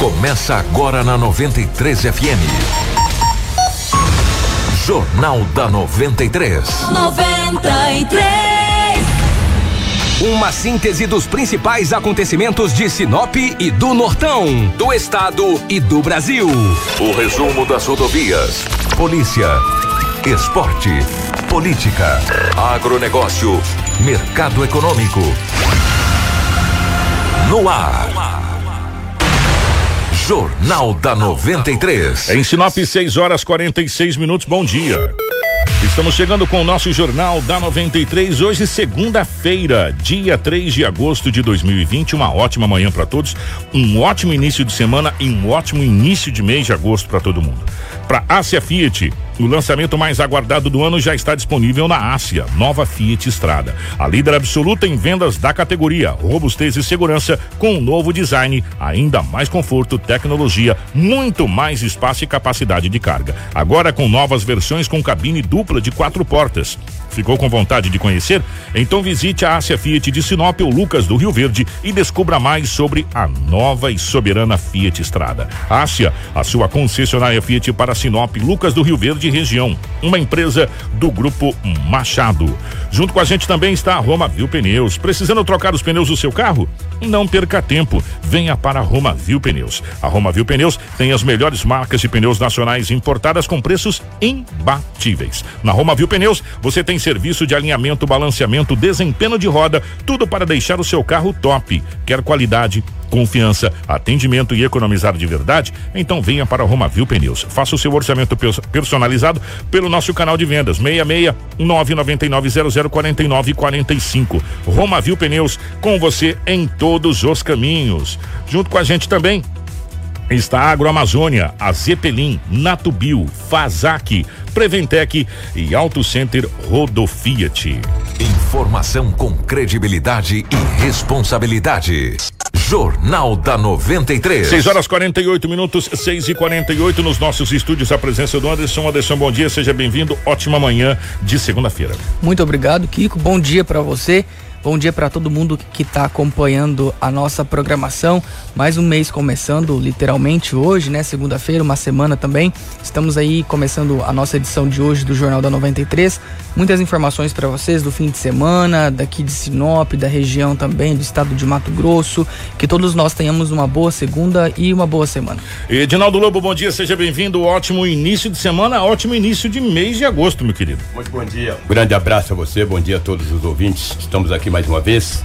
Começa agora na 93 FM. Jornal da 93. 93. Uma síntese dos principais acontecimentos de Sinop e do Nortão, do estado e do Brasil. O resumo das rodovias, polícia, esporte, política, agronegócio, mercado econômico. No ar. Jornal da 93. Em Sinop, 6 horas 46 minutos. Bom dia. Estamos chegando com o nosso Jornal da 93. Hoje, segunda-feira, dia 3 de agosto de 2020. Uma ótima manhã para todos, um ótimo início de semana e um ótimo início de mês de agosto para todo mundo. Para Ásia Fiat, o lançamento mais aguardado do ano já está disponível na Ásia, nova Fiat Estrada. A líder absoluta em vendas da categoria, robustez e segurança, com um novo design, ainda mais conforto, tecnologia, muito mais espaço e capacidade de carga. Agora com novas versões com cabine dupla de quatro portas. Ficou com vontade de conhecer? Então visite a Ásia Fiat de Sinop ou Lucas do Rio Verde e descubra mais sobre a nova e soberana Fiat Estrada. Ásia, a sua concessionária Fiat para Sinop, Lucas do Rio Verde região, uma empresa do grupo Machado. Junto com a gente também está a Roma Viu Pneus. Precisando trocar os pneus do seu carro? Não perca tempo. Venha para a Roma Viu Pneus. A Roma Viu Pneus tem as melhores marcas de pneus nacionais importadas com preços imbatíveis. Na Roma Viu Pneus, você tem serviço de alinhamento, balanceamento, desempenho de roda, tudo para deixar o seu carro top. Quer qualidade, confiança, atendimento e economizar de verdade? Então venha para a Romavil Pneus. Faça o seu orçamento personalizado pelo nosso canal de vendas 66 999 0049 45. Romavil Pneus com você em todos os caminhos. Junto com a gente também está a Agroamazônia, a Zeppelin, Natubio, Fazac, Preventec e Auto Center Rodofiat. Informação com credibilidade e responsabilidade. Jornal da 93. 6 horas 48 minutos, 6 e 48 nos nossos estúdios. A presença do Anderson. Anderson, bom dia, seja bem-vindo. Ótima manhã de segunda-feira. Muito obrigado, Kiko. Bom dia para você. Bom dia para todo mundo que está acompanhando a nossa programação. Mais um mês começando, literalmente hoje, né? Segunda-feira, uma semana também. Estamos aí começando a nossa edição de hoje do Jornal da 93. Muitas informações para vocês do fim de semana, daqui de Sinop, da região também, do estado de Mato Grosso. Que todos nós tenhamos uma boa segunda e uma boa semana. Edinaldo Lobo, bom dia, seja bem-vindo. Ótimo início de semana, ótimo início de mês de agosto, meu querido. Muito bom dia. Um grande abraço a você, bom dia a todos os ouvintes. Estamos aqui mais uma vez,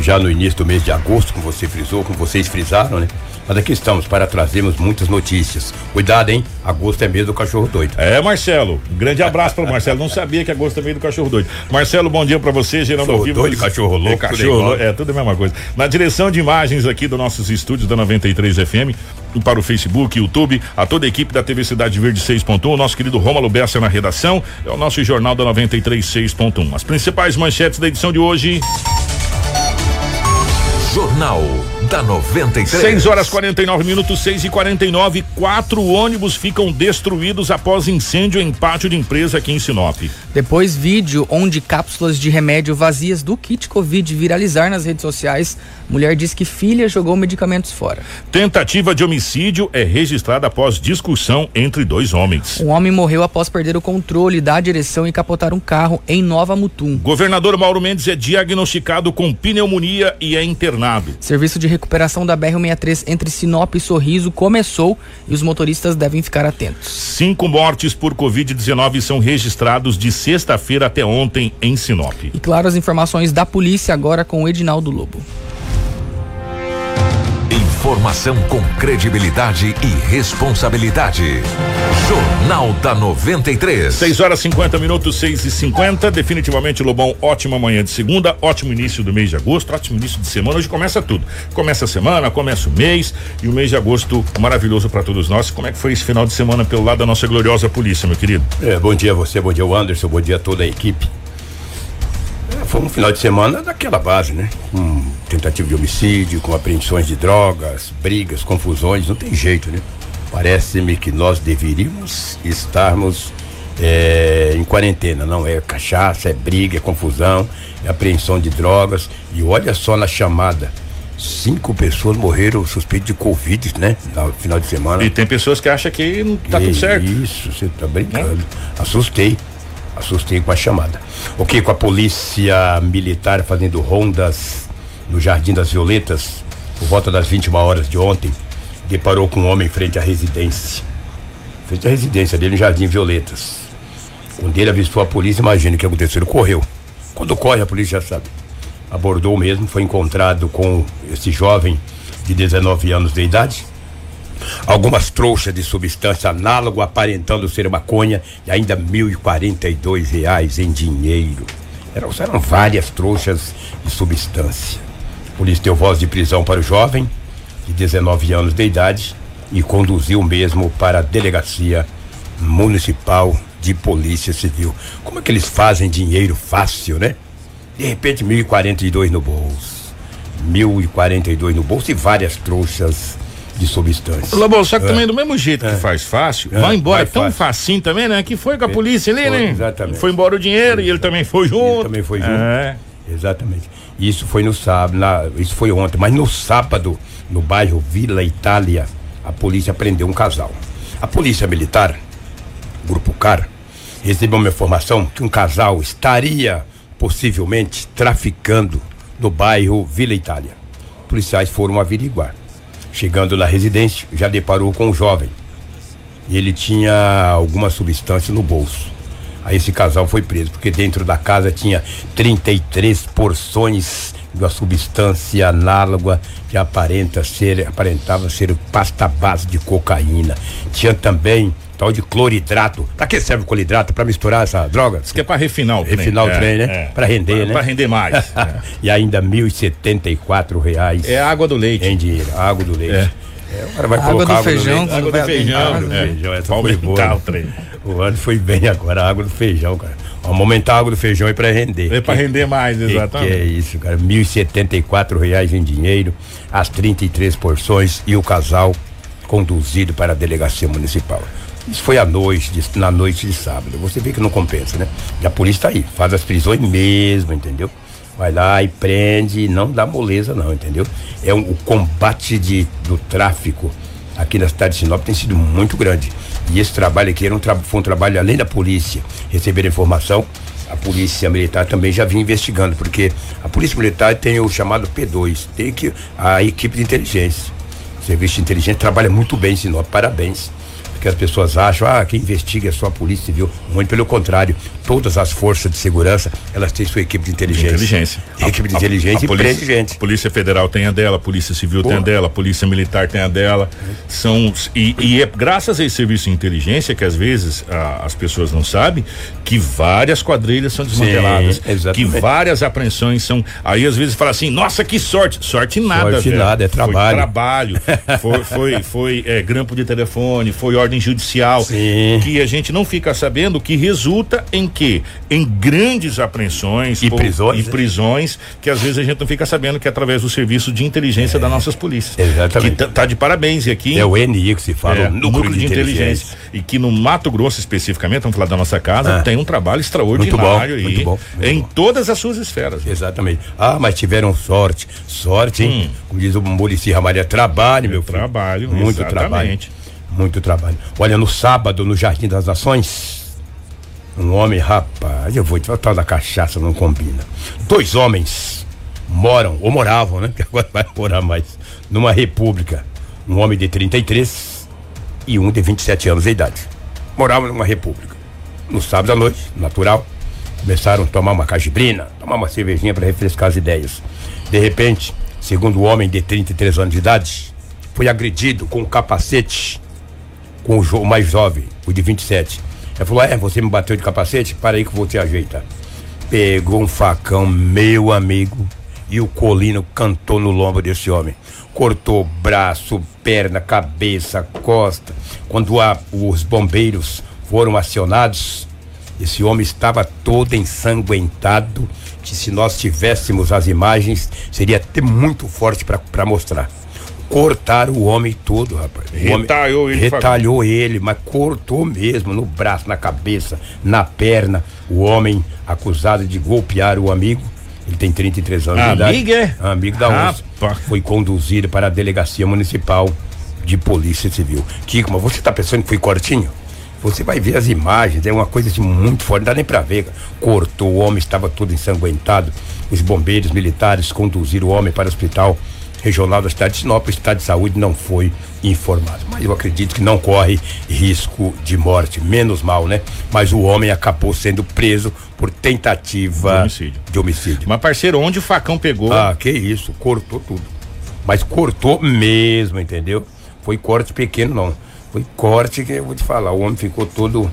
já no início do mês de agosto, como você frisou, como vocês frisaram, né? Mas aqui estamos para trazermos muitas notícias. Cuidado, hein? Agosto é mês do cachorro doido. É, Marcelo. Um grande abraço para o Marcelo. Não sabia que agosto é mês do cachorro doido. Marcelo, bom dia para você, Geraldo Sou Doido, cachorro louco, é, cachorro louco. É, tudo a mesma coisa. Na direção de imagens aqui dos nossos estúdios da 93 FM, para o Facebook, YouTube, a toda a equipe da TV Cidade Verde 6.1, o nosso querido Rômulo Bessa na redação, é o nosso jornal da 93 6.1. As principais manchetes da edição de hoje. Jornal da 93. 6 horas 49 minutos, 6 e 49 Quatro ônibus ficam destruídos após incêndio em pátio de empresa aqui em Sinop. Depois, vídeo onde cápsulas de remédio vazias do kit Covid viralizar nas redes sociais. Mulher diz que filha jogou medicamentos fora. Tentativa de homicídio é registrada após discussão entre dois homens. Um homem morreu após perder o controle da direção e capotar um carro em Nova Mutum. Governador Mauro Mendes é diagnosticado com pneumonia e é internado. Serviço de recuperação da BR-63 entre Sinop e Sorriso começou e os motoristas devem ficar atentos. Cinco mortes por Covid-19 são registrados de sexta-feira até ontem em Sinop. E claro, as informações da polícia agora com o Edinaldo Lobo. Informação com credibilidade e responsabilidade. Jornal da 93. 6 horas 50 minutos, 6 e 50 Definitivamente, Lobão, ótima manhã de segunda, ótimo início do mês de agosto, ótimo início de semana. Hoje começa tudo. Começa a semana, começa o mês e o mês de agosto maravilhoso para todos nós. Como é que foi esse final de semana pelo lado da nossa gloriosa polícia, meu querido? É, bom dia a você, bom dia o Anderson, bom dia a toda a equipe. É, foi um final de semana daquela base, né? Um tentativa de homicídio, com apreensões de drogas, brigas, confusões, não tem jeito, né? Parece-me que nós deveríamos estarmos é, em quarentena, não é cachaça, é briga, é confusão, é apreensão de drogas. E olha só na chamada Cinco pessoas morreram suspeitos de Covid, né? No final de semana. E tem pessoas que acham que não tá tudo certo. Isso, você tá brincando. Assustei. Assustei com a chamada. Ok, com a polícia militar fazendo rondas no Jardim das Violetas, por volta das 21 horas de ontem, deparou com um homem frente à residência. Frente à residência dele no Jardim Violetas. Quando ele avistou a polícia, imagina o que aconteceu. Ele correu. Quando corre, a polícia já sabe. Abordou mesmo, foi encontrado com esse jovem de 19 anos de idade, algumas trouxas de substância análogo aparentando ser maconha e ainda 1.042 reais em dinheiro. Eram, eram várias trouxas de substância. A polícia deu voz de prisão para o jovem, de 19 anos de idade, e conduziu mesmo para a delegacia municipal de polícia civil. Como é que eles fazem dinheiro fácil, né? De repente, 1.042 no bolso. 1.042 no bolso e várias trouxas de substância. Lobão, só que É. também do mesmo jeito que faz fácil, É, vai embora vai tão fácil. facinho também, né? Que foi com a polícia ali, Foi, né? exatamente. Foi embora o dinheiro e ele também foi junto. Ele também foi junto. É. Exatamente. Isso foi no sábado, na- isso foi ontem, mas no sábado, no bairro Vila Itália, a polícia prendeu um casal. A polícia militar, Grupo CAR, recebeu uma informação que um casal estaria possivelmente traficando no bairro Vila Itália. Policiais foram averiguar. Chegando na residência, já deparou com um jovem. Ele tinha alguma substância no bolso. Aí esse casal foi preso, porque dentro da casa tinha 33 porções de uma substância análoga que aparenta ser, aparentava ser pasta base de cocaína. Tinha também tal de cloridrato. Pra que serve o cloridrato? Pra misturar essa droga? Isso que é pra refinar o trem. Refinar o É, trem, né? é. Pra render, Pra- né? Pra render mais. é. e ainda 1.074 reais É água do leite. em dinheiro. Água do leite. É. É, o cara vai Água colocar do feijão, leite. quando Água do feijão. Água do é. feijão, essa Pra foi boa. né? o trem. O ano foi bem agora, a água do feijão, cara. Vamos aumentar a água do feijão aí pra render. É pra Que- render mais, que, que exatamente. é isso, cara? 1.074 reais em dinheiro, as 33 porções e o casal conduzido para a delegacia municipal. Isso foi à noite, de- na noite de sábado. Você vê que não compensa, né? E a polícia tá aí, faz as prisões mesmo, entendeu? Vai lá e prende, não dá moleza não, entendeu? É um, o combate de, do tráfico aqui na cidade de Sinop tem sido muito grande. E esse trabalho aqui era um tra- foi um trabalho além da polícia receber informação, a polícia militar também já vinha investigando, porque a polícia militar tem o chamado P2, tem que a equipe de inteligência. O serviço de inteligência trabalha muito bem em Sinop, parabéns. Porque as pessoas acham, ah, quem investiga é só a polícia civil. Muito pelo contrário, todas as forças de segurança, elas têm sua equipe de inteligência. Inteligência. E equipe de inteligência e polícia, prende gente. Polícia Federal tem a dela, Polícia Civil tem a dela, Polícia Militar tem a dela. São e, e é graças a esse serviço de inteligência que às vezes a- as pessoas não sabem que várias quadrilhas são desmanteladas, que exatamente. várias apreensões são. Aí às vezes fala assim, nossa que sorte, sorte nada, Sorte velho. nada, é Foi trabalho. trabalho, foi foi, foi é, grampo de telefone, foi ordem judicial, Sim. que a gente não fica sabendo que resulta em que em grandes apreensões E prisões, e né? prisões que às vezes a gente não fica sabendo que é através do serviço de inteligência das nossas polícias. Exatamente. Que tá, tá de parabéns e aqui É o NI que se fala, é, o núcleo, de, inteligência. E que no Mato Grosso especificamente, vamos falar da nossa casa, Ah. tem um trabalho extraordinário Muito bom, aí muito bom, muito em bom. todas as suas esferas. Exatamente. Ah, mas tiveram sorte. Sorte, hein? Como diz o Murici Ramalha, trabalho, meu filho. Hum. trabalho, Muito exatamente. trabalho. Muito trabalho. Olha, no sábado, no Jardim das Nações, um homem, rapaz, eu vou te falar, da cachaça não combina. Dois homens moram, ou moravam, né? Que agora vai morar mais, numa república. Um homem de 33 e um de 27 anos de idade. Moravam numa república. No sábado à noite, natural, começaram a tomar uma cajibrina, tomar uma cervejinha para refrescar as ideias. De repente, segundo o homem de 33 anos de idade, foi agredido com um capacete com o, mais jovem, o de 27. Ele falou: É, você me bateu de capacete? Para aí que eu vou te ajeitar. Pegou um facão, meu amigo, e o colino cantou no lombo desse homem. Cortou braço, perna, cabeça, costa. Quando a- os bombeiros foram acionados, esse homem estava todo ensanguentado. Que se nós tivéssemos as imagens, seria até muito forte para mostrar. Cortaram o homem todo, rapaz. O homem- Retalhou ele, Retalhou ele, mas cortou mesmo no braço, na cabeça, na perna. O homem acusado de golpear o amigo Ele tem 33 anos de idade. é? Amigo da onça. Foi conduzido para a delegacia municipal de polícia civil. Kiko, mas você tá pensando que foi cortinho? Você vai ver as imagens, é uma coisa assim muito forte, não dá nem pra ver. Cortou, o homem estava todo ensanguentado. Os bombeiros militares conduziram o homem para o hospital regional da cidade de Sinop. O estado de saúde não foi informado. Mas eu acredito que não corre risco de morte. Menos mal, né? Mas o homem acabou sendo preso por tentativa De homicídio. de homicídio. Mas, parceiro, onde o facão pegou? Ah, que isso, cortou tudo. Mas cortou mesmo, entendeu? Foi corte pequeno, não. Foi corte que eu vou te falar, o homem ficou todo.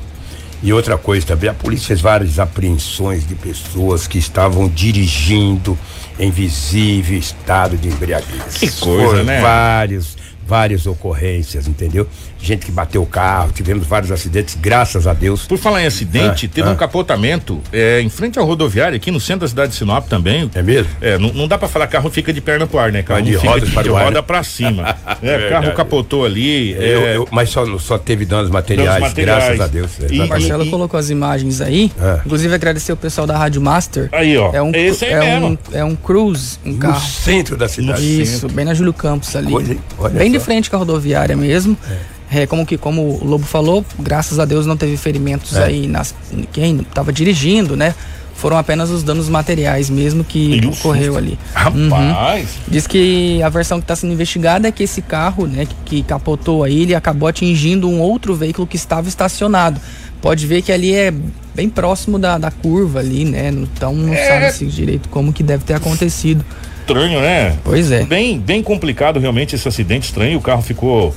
E outra coisa também, a polícia fez várias apreensões de pessoas que estavam dirigindo em visível estado de embriaguez. Que coisa, né? Vários, várias ocorrências, entendeu? Gente que bateu o carro, tivemos vários acidentes, graças a Deus. Por falar em acidente, Ah, teve ah. um capotamento é, em frente à rodoviária, aqui no centro da cidade de Sinop também. É mesmo? É, não, não dá pra falar carro fica de perna pro ar, né? Carro de fica rodas de, para de roda né? pra cima. é, Verdade. carro capotou ali. Eu- é, eu- mas só, só teve danos materiais, Danos materiais. graças a Deus. E- O. Marcelo e- colocou as imagens aí. É. Inclusive agradecer o pessoal da Rádio Master. Aí, ó. É um, Esse aí é mesmo. um, é um Cruze, um No carro. centro da cidade. Isso, bem na Júlio Campos ali. Coisa, bem de só. frente com a rodoviária mesmo. É, como que como o Lobo falou, graças a Deus não teve ferimentos É. aí nas quem estava dirigindo, né? Foram apenas os danos materiais mesmo que ocorreu ali. Rapaz. Diz que a versão que está sendo investigada é que esse carro, né, que, que capotou aí, ele acabou atingindo um outro veículo que estava estacionado. Pode ver que ali é bem próximo da, da curva ali, né? Então não É. sabe-se direito como que deve ter acontecido. Estranho, né? Pois é. Bem, bem complicado realmente esse acidente estranho. O carro ficou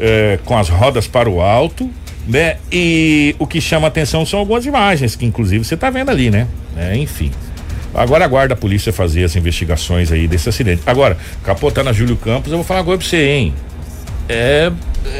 é, com as rodas para o alto, né? E o que chama atenção são algumas imagens que, inclusive, você tá vendo ali, né? É, enfim. Agora aguarda a polícia fazer as investigações aí desse acidente. Agora, capotar na Júlio Campos, eu vou falar agora pra você, hein? É.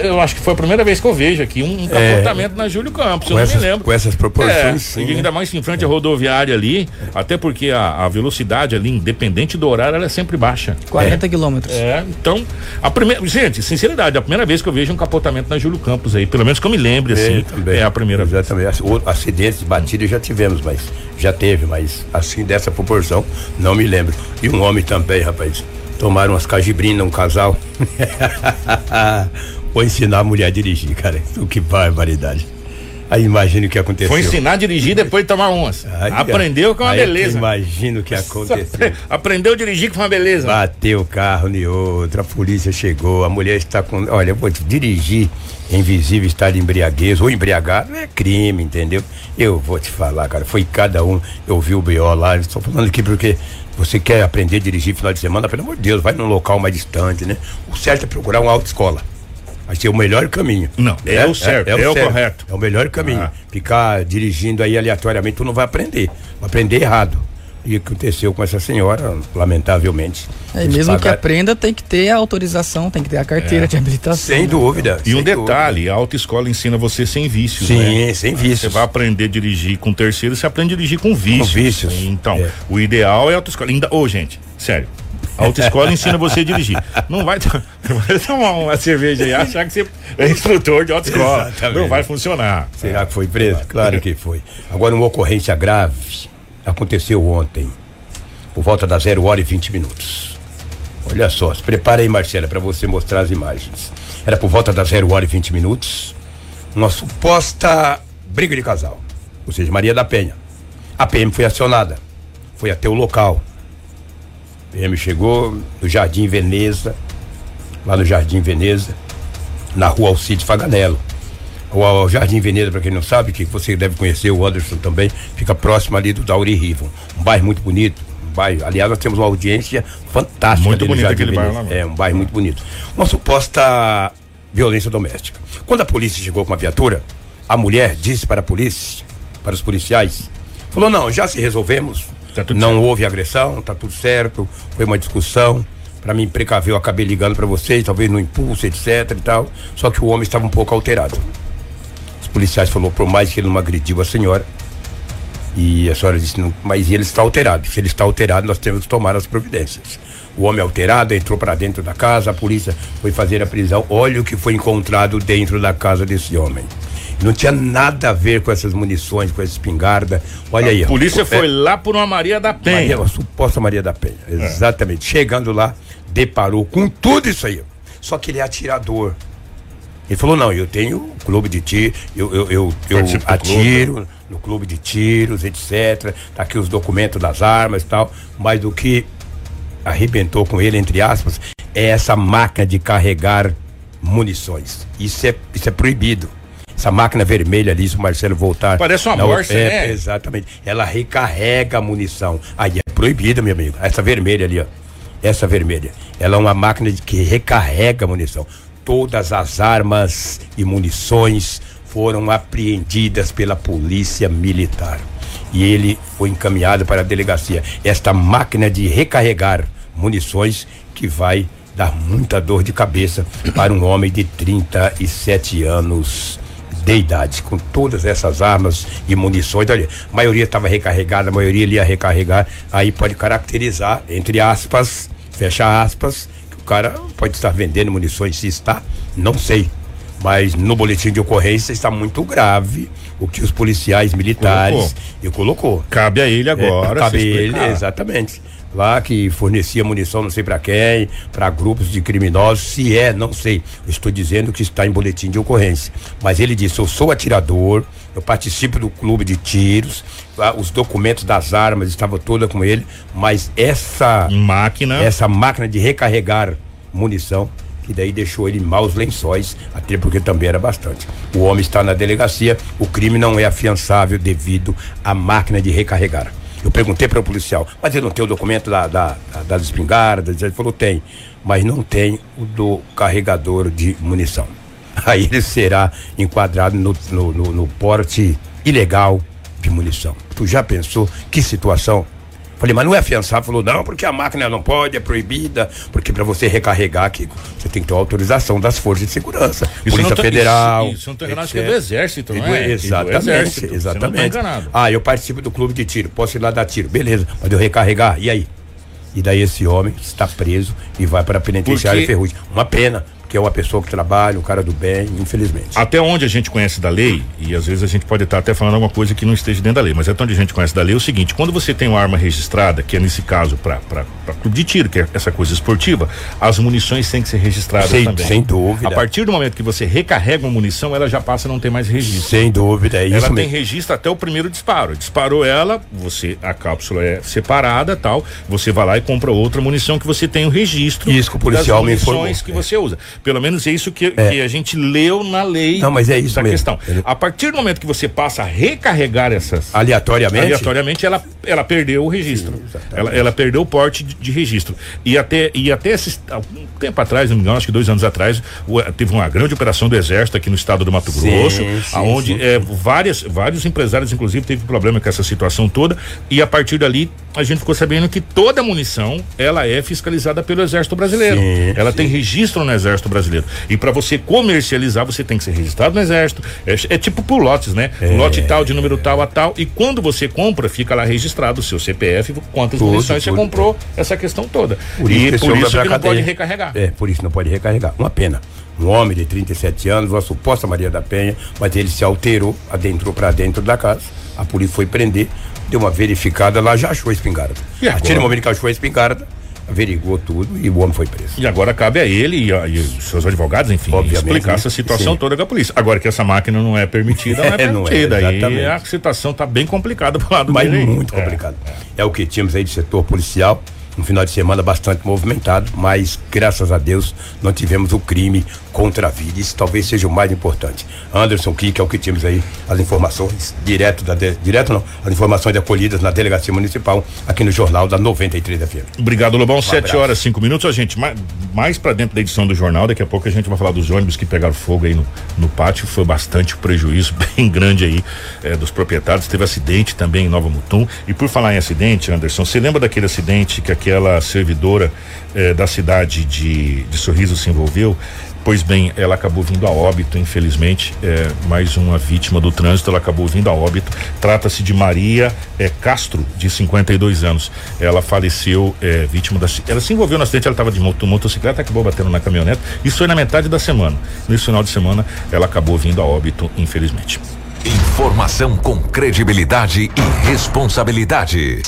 Eu acho que foi a primeira vez que eu vejo aqui um, um capotamento na Júlio Campos. Eu Com não essas, me lembro. com essas proporções, É, sim. e né? ainda mais em frente à rodoviária ali, até porque a, a velocidade ali, independente do horário, ela é sempre baixa. 40 quilômetros. É, então, a primeira. Gente, sinceridade, a primeira vez que eu vejo um capotamento na Júlio Campos aí, pelo menos que eu me lembre, assim. É a primeira vez. Exatamente. O- Acidentes de batida já tivemos, mas já teve, mas assim dessa proporção, não me lembro. E um homem também, rapaz. Tomaram umas cajibrinas, um casal. Vou ensinar a mulher a dirigir, cara. Que barbaridade. Aí imagina o que aconteceu. Foi ensinar a dirigir depois de tomar umas. Aí, Aprendeu que é uma aí beleza. Imagina o que aconteceu. Aprendeu a dirigir que foi uma beleza. Bateu o carro em outra, a polícia chegou, a mulher está com. Olha, eu vou te dirigir em visível estado de embriaguez ou embriagado é crime, entendeu? Eu vou te falar, cara, foi cada um. Eu vi o BO lá, estou falando aqui porque você quer aprender a dirigir final de semana, pelo amor de Deus, vai num local mais distante, né? O certo é procurar uma autoescola. Vai ser o melhor caminho. Não, é o certo, é o correto. É o melhor caminho. Ah. Ficar dirigindo aí aleatoriamente, tu não vai aprender. Vai aprender errado. E o que aconteceu com essa senhora, lamentavelmente. É, e mesmo que pagaram- aprenda, tem que ter a autorização, tem que ter a carteira de habilitação. Sem né? dúvida. E um sem detalhe, a autoescola ensina você sem vícios, Sim, né? sem Você vícios. vai aprender a dirigir com terceiro, você aprende a dirigir com vícios. vícios. Então, É. o ideal é a autoescola. Ainda, ô, gente, sério. A autoescola ensina você a dirigir. Não vai, vai tomar uma cerveja e achar que você é instrutor de autoescola. Exatamente. Não vai funcionar. Será que foi preso? Claro que foi. Agora, uma ocorrência grave aconteceu ontem, por volta das 0 hora e 20 minutos. Olha só, se prepara aí, Marcela, para você mostrar as imagens. Era por volta das 0 hora e 20 minutos, uma suposta briga de casal, ou seja, Maria da Penha. A PM foi acionada, foi até o local. A PM chegou no Jardim Veneza, lá no Jardim Veneza, na rua Alcide Faganello. O, Jardim Veneza, para quem não sabe, que você deve conhecer, o Anderson também, fica próximo ali do Dauri Rivo. Um bairro muito bonito. Um bairro, aliás, nós temos uma audiência fantástica Muito bonito aquele bairro lá, É, um bairro muito bonito. Uma suposta violência doméstica. Quando a polícia chegou com a viatura, a mulher disse para a polícia, para os policiais, falou: não, já se resolvemos. Tá não certo." houve agressão, tá tudo certo. Foi uma discussão. Para mim precaver, eu acabei ligando para vocês, talvez no impulso, etc e tal. Só que o homem estava um pouco alterado. Os policiais falou, por mais que ele não agrediu a senhora. E a senhora disse, não, mas ele está alterado. Se ele está alterado, nós temos que tomar as providências. O homem alterado entrou para dentro da casa, a polícia foi fazer a prisão. Olha o que foi encontrado dentro da casa desse homem. Não tinha nada a ver com essas munições, com essa espingarda. Olha a aí. A polícia é, foi lá por uma Maria da Penha. Maria, uma suposta Maria da Penha. É. Exatamente. Chegando lá, deparou com tudo isso aí. Só que ele é atirador. Ele falou: não, eu tenho clube de tiro, eu, eu, eu, eu atiro clube. no clube de tiros, etc. Tá aqui os documentos das armas e tal. Mas o que arrebentou com ele, entre aspas, é essa máquina de carregar munições. Isso é, isso é proibido. Essa máquina vermelha ali, se o Marcelo voltar. Parece uma morsa, é, né? Exatamente. Ela recarrega a munição. Aí é proibida, meu amigo. Essa vermelha ali, ó. Essa vermelha. Ela é uma máquina que recarrega a munição. Todas as armas e munições foram apreendidas pela polícia militar. E ele foi encaminhado para a delegacia. Esta máquina de recarregar munições que vai dar muita dor de cabeça para um homem de 37 anos de idade, com todas essas armas e munições. Olha, a maioria estava recarregada, a maioria ia recarregar. Aí pode caracterizar, entre aspas, fecha aspas, cara pode estar vendendo munições, se está, não sei. Mas no boletim de ocorrência está muito grave o que os policiais militares colocou. e colocou. Cabe a ele agora. É, cabe a ele, exatamente lá que fornecia munição não sei para quem, para grupos de criminosos, se é, não sei. Eu estou dizendo que está em boletim de ocorrência. Mas ele disse: "Eu sou atirador, eu participo do clube de tiros, os documentos das armas estavam toda com ele, mas essa máquina, essa máquina de recarregar munição que daí deixou ele em maus lençóis, até porque também era bastante. O homem está na delegacia, o crime não é afiançável devido à máquina de recarregar. Eu perguntei para o policial, mas ele não tem o documento da, da, da, das espingardas? Ele falou, tem, mas não tem o do carregador de munição. Aí ele será enquadrado no, no, no, no porte ilegal de munição. Tu já pensou que situação? Falei, mas não é afiançar? Falou, não, porque a máquina não pode, é proibida, porque para você recarregar, Kiko, você tem que ter autorização das forças de segurança. Isso Polícia tá, Federal. Isso, isso não tem enganado, que é do Exército, não é? Exatamente, exército, exatamente. ah, eu participo do clube de tiro, posso ir lá dar tiro, beleza, mas eu recarregar, e aí? E daí esse homem está preso e vai para a penitenciária. Ferrugem. Uma pena, que é uma pessoa que trabalha, um cara do bem, infelizmente. Até onde a gente conhece da lei, e às vezes a gente pode estar até falando alguma coisa que não esteja dentro da lei, mas até onde a gente conhece da lei é o seguinte: quando você tem uma arma registrada, que é nesse caso para clube de tiro, que é essa coisa esportiva, as munições têm que ser registradas sem, também. Sem dúvida. A partir do momento que você recarrega uma munição, ela já passa a não ter mais registro. Sem dúvida, é isso Ela mesmo. tem registro até o primeiro disparo. Disparou ela, você a cápsula é separada, tal, você vai lá e compra outra munição que você tem o registro. Isso que o policial das munições me informou. que é. você usa. Pelo menos é isso que, é. que, a gente leu na lei Não, mas é isso da mesmo. questão. A partir do momento que você passa a recarregar essas aleatoriamente, aleatoriamente ela, ela perdeu o registro. Sim, ela, ela perdeu o porte de, de, registro. E até, e até esse, um tempo atrás, não me engano, acho que dois anos atrás, o, teve uma grande operação do Exército aqui no estado do Mato Grosso, sim, sim, onde sim. É, várias, vários empresários, inclusive, teve problema com essa situação toda. E a partir dali, a gente ficou sabendo que toda munição ela é fiscalizada pelo Exército Brasileiro. ela tem registro no Exército Brasileiro. E para você comercializar, você tem que ser registrado no Exército. É, é tipo por lotes, né? É. Lote tal, de número tal a tal. E quando você compra, fica lá registrado o seu CPF, quantas tudo, munições tudo, você comprou, essa questão toda. Por isso, e que por isso que não cadeia. pode recarregar. É, por isso não pode recarregar. Uma pena. Um homem de 37 anos, uma suposta Maria da Penha, mas ele se alterou, adentrou para dentro da casa. A polícia foi prender, deu uma verificada lá, já achou a espingarda. E a partir do momento que achou a espingarda, averigou tudo e o homem foi preso. E agora cabe a ele e, a, e os seus advogados, enfim, Obviamente, explicar né? essa situação Sim. toda com a polícia. Agora que essa máquina não é permitida, não é, é permitida. Não é, aí a situação está bem complicada pro lado Mas dele. muito complicado. É. é o que tínhamos aí de setor policial um final de semana bastante movimentado, mas graças a Deus não tivemos o crime contra a vida. Isso talvez seja o mais importante. Anderson Kik é o que tínhamos aí as informações direto da de, direto não, as informações acolhidas na delegacia municipal aqui no jornal da 93 FM. Obrigado, Lobão. Um Sete horas, cinco minutos, a gente mais, mais para dentro da edição do jornal. Daqui a pouco a gente vai falar dos ônibus que pegaram fogo aí no, no pátio. Foi bastante prejuízo bem grande aí eh, dos proprietários. Teve acidente também em Nova Mutum. E por falar em acidente, Anderson, você lembra daquele acidente que aqui aquela servidora eh, da cidade de, de Sorriso se envolveu. Pois bem, ela acabou vindo a óbito, infelizmente, é, mais uma vítima do trânsito, ela acabou vindo a óbito. Trata-se de Maria é, Castro, de 52 anos. Ela faleceu é, vítima da. Ela se envolveu no acidente, ela estava de moto, motocicleta, acabou batendo na caminhonete. Isso foi na metade da semana. Nesse final de semana, ela acabou vindo a óbito, infelizmente. Informação com credibilidade e responsabilidade.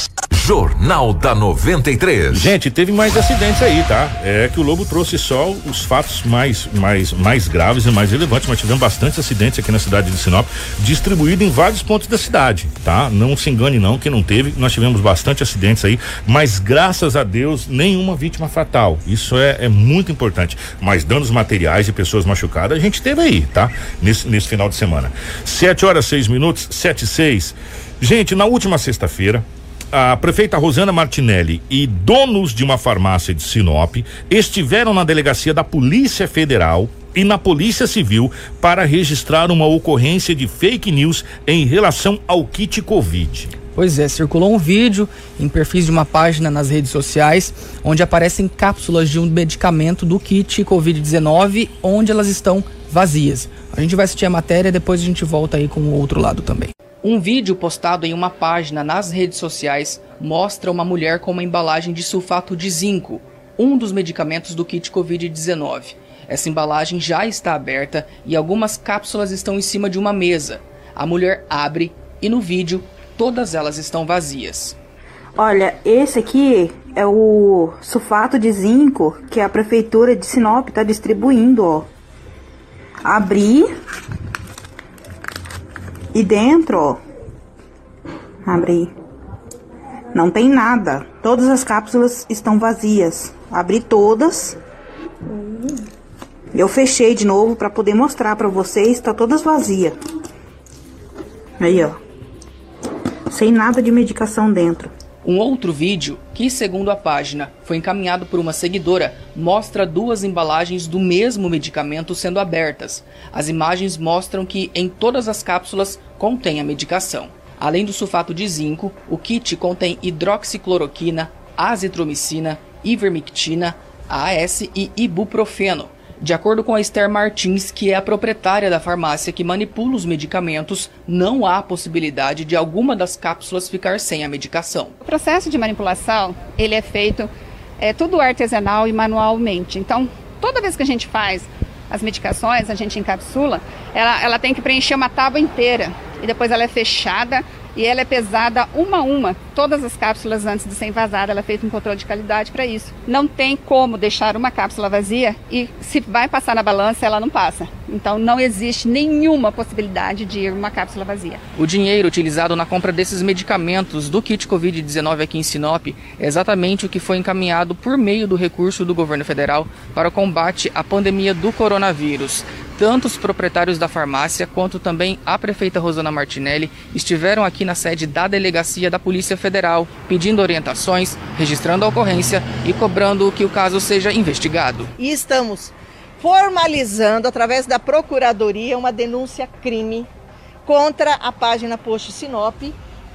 Jornal da 93. Gente, teve mais acidentes aí, tá? É que o Lobo trouxe só os fatos mais, mais, mais graves e mais relevantes, mas tivemos bastante acidentes aqui na cidade de Sinop, distribuído em vários pontos da cidade, tá? Não se engane não que não teve, nós tivemos bastante acidentes aí, mas graças a Deus nenhuma vítima fatal. Isso é, é muito importante. Mas danos materiais e pessoas machucadas a gente teve aí, tá? Nesse, nesse final de semana. Sete horas, seis minutos, sete e seis. Gente, na última sexta-feira, a prefeita Rosana Martinelli e donos de uma farmácia de Sinop estiveram na delegacia da Polícia Federal e na Polícia Civil para registrar uma ocorrência de fake news em relação ao kit Covid. Pois é, circulou um vídeo em perfis de uma página nas redes sociais onde aparecem cápsulas de um medicamento do kit Covid-19 onde elas estão vazias. A gente vai assistir a matéria depois a gente volta aí com o outro lado também. Um vídeo postado em uma página nas redes sociais mostra uma mulher com uma embalagem de sulfato de zinco, um dos medicamentos do kit Covid-19. Essa embalagem já está aberta e algumas cápsulas estão em cima de uma mesa. A mulher abre e no vídeo todas elas estão vazias. Olha, esse aqui é o sulfato de zinco que a prefeitura de Sinop está distribuindo, ó. Abri e dentro, ó, abri. Não tem nada. Todas as cápsulas estão vazias. Abri todas. Eu fechei de novo para poder mostrar para vocês. Tá todas vazias. Aí, ó. Sem nada de medicação dentro. Um outro vídeo, que segundo a página foi encaminhado por uma seguidora, mostra duas embalagens do mesmo medicamento sendo abertas. As imagens mostram que em todas as cápsulas contém a medicação. Além do sulfato de zinco, o kit contém hidroxicloroquina, azitromicina, ivermectina, AS e ibuprofeno. De acordo com a Esther Martins, que é a proprietária da farmácia que manipula os medicamentos, não há possibilidade de alguma das cápsulas ficar sem a medicação. O processo de manipulação, ele é feito é tudo artesanal e manualmente. Então, toda vez que a gente faz as medicações, a gente encapsula, ela, ela tem que preencher uma tábua inteira e depois ela é fechada e ela é pesada uma a uma, todas as cápsulas antes de ser envasada, ela é feita um controle de qualidade para isso. Não tem como deixar uma cápsula vazia e se vai passar na balança, ela não passa. Então não existe nenhuma possibilidade de ir uma cápsula vazia. O dinheiro utilizado na compra desses medicamentos do kit Covid-19 aqui em Sinop é exatamente o que foi encaminhado por meio do recurso do governo federal para o combate à pandemia do coronavírus. Tanto os proprietários da farmácia quanto também a prefeita Rosana Martinelli estiveram aqui na sede da delegacia da Polícia Federal, pedindo orientações, registrando a ocorrência e cobrando que o caso seja investigado. E estamos formalizando, através da Procuradoria, uma denúncia crime contra a página Post Sinop,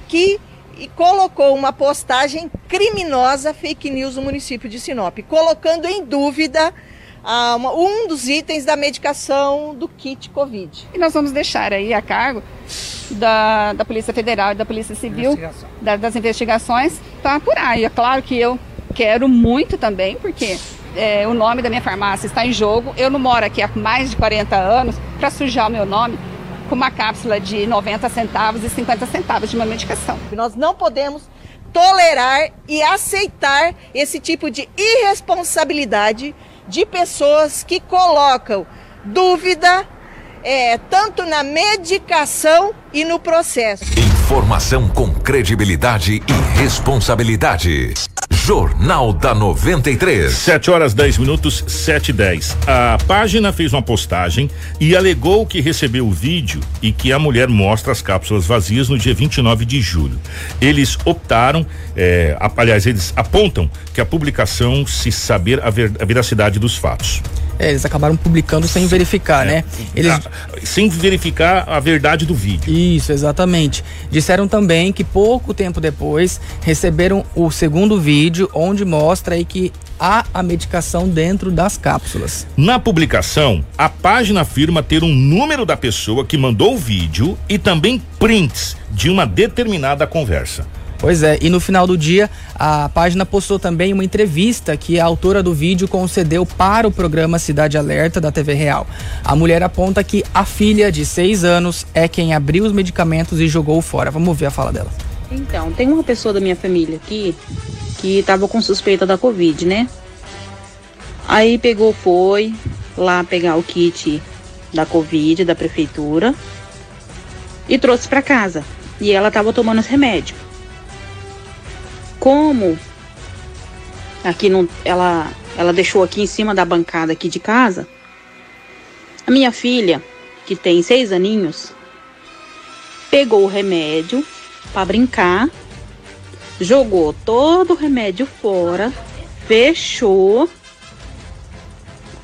que colocou uma postagem criminosa fake news no município de Sinop, colocando em dúvida ah, um dos itens da medicação do kit Covid. E nós vamos deixar aí a cargo da, da Polícia Federal e da Polícia Civil, Investigação. da, das investigações, para apurar. E é claro que eu quero muito também, porque é, o nome da minha farmácia está em jogo. Eu não moro aqui há mais de 40 anos para sujar o meu nome com uma cápsula de 90 centavos e 50 centavos de uma medicação. Nós não podemos tolerar e aceitar esse tipo de irresponsabilidade de pessoas que colocam dúvida é, tanto na medicação e no processo. Informação com credibilidade e responsabilidade. Jornal da 93. 7 horas 10 minutos, 7 e 10. A página fez uma postagem e alegou que recebeu o vídeo e que a mulher mostra as cápsulas vazias no dia 29 de julho. Eles optaram, é, aliás, eles apontam que a publicação se saber a, ver, a veracidade dos fatos. É, eles acabaram publicando sem verificar, É. né? Eles Ah, sem verificar a verdade do vídeo. Isso, exatamente. Disseram também que pouco tempo depois receberam o segundo vídeo onde mostra aí que há a medicação dentro das cápsulas. Na publicação, a página afirma ter um número da pessoa que mandou o vídeo e também prints de uma determinada conversa. Pois é, e no final do dia, a página postou também uma entrevista que a autora do vídeo concedeu para o programa Cidade Alerta da TV Real. A mulher aponta que a filha de seis anos é quem abriu os medicamentos e jogou fora. Vamos ver a fala dela. Então, tem uma pessoa da minha família aqui que tava com suspeita da Covid, né? Aí pegou, foi lá pegar o kit da Covid da prefeitura e trouxe pra casa. E ela tava tomando os remédios. Como aqui não, ela, ela deixou aqui em cima da bancada aqui de casa, a minha filha, que tem seis aninhos, pegou o remédio para brincar, jogou todo o remédio fora, fechou,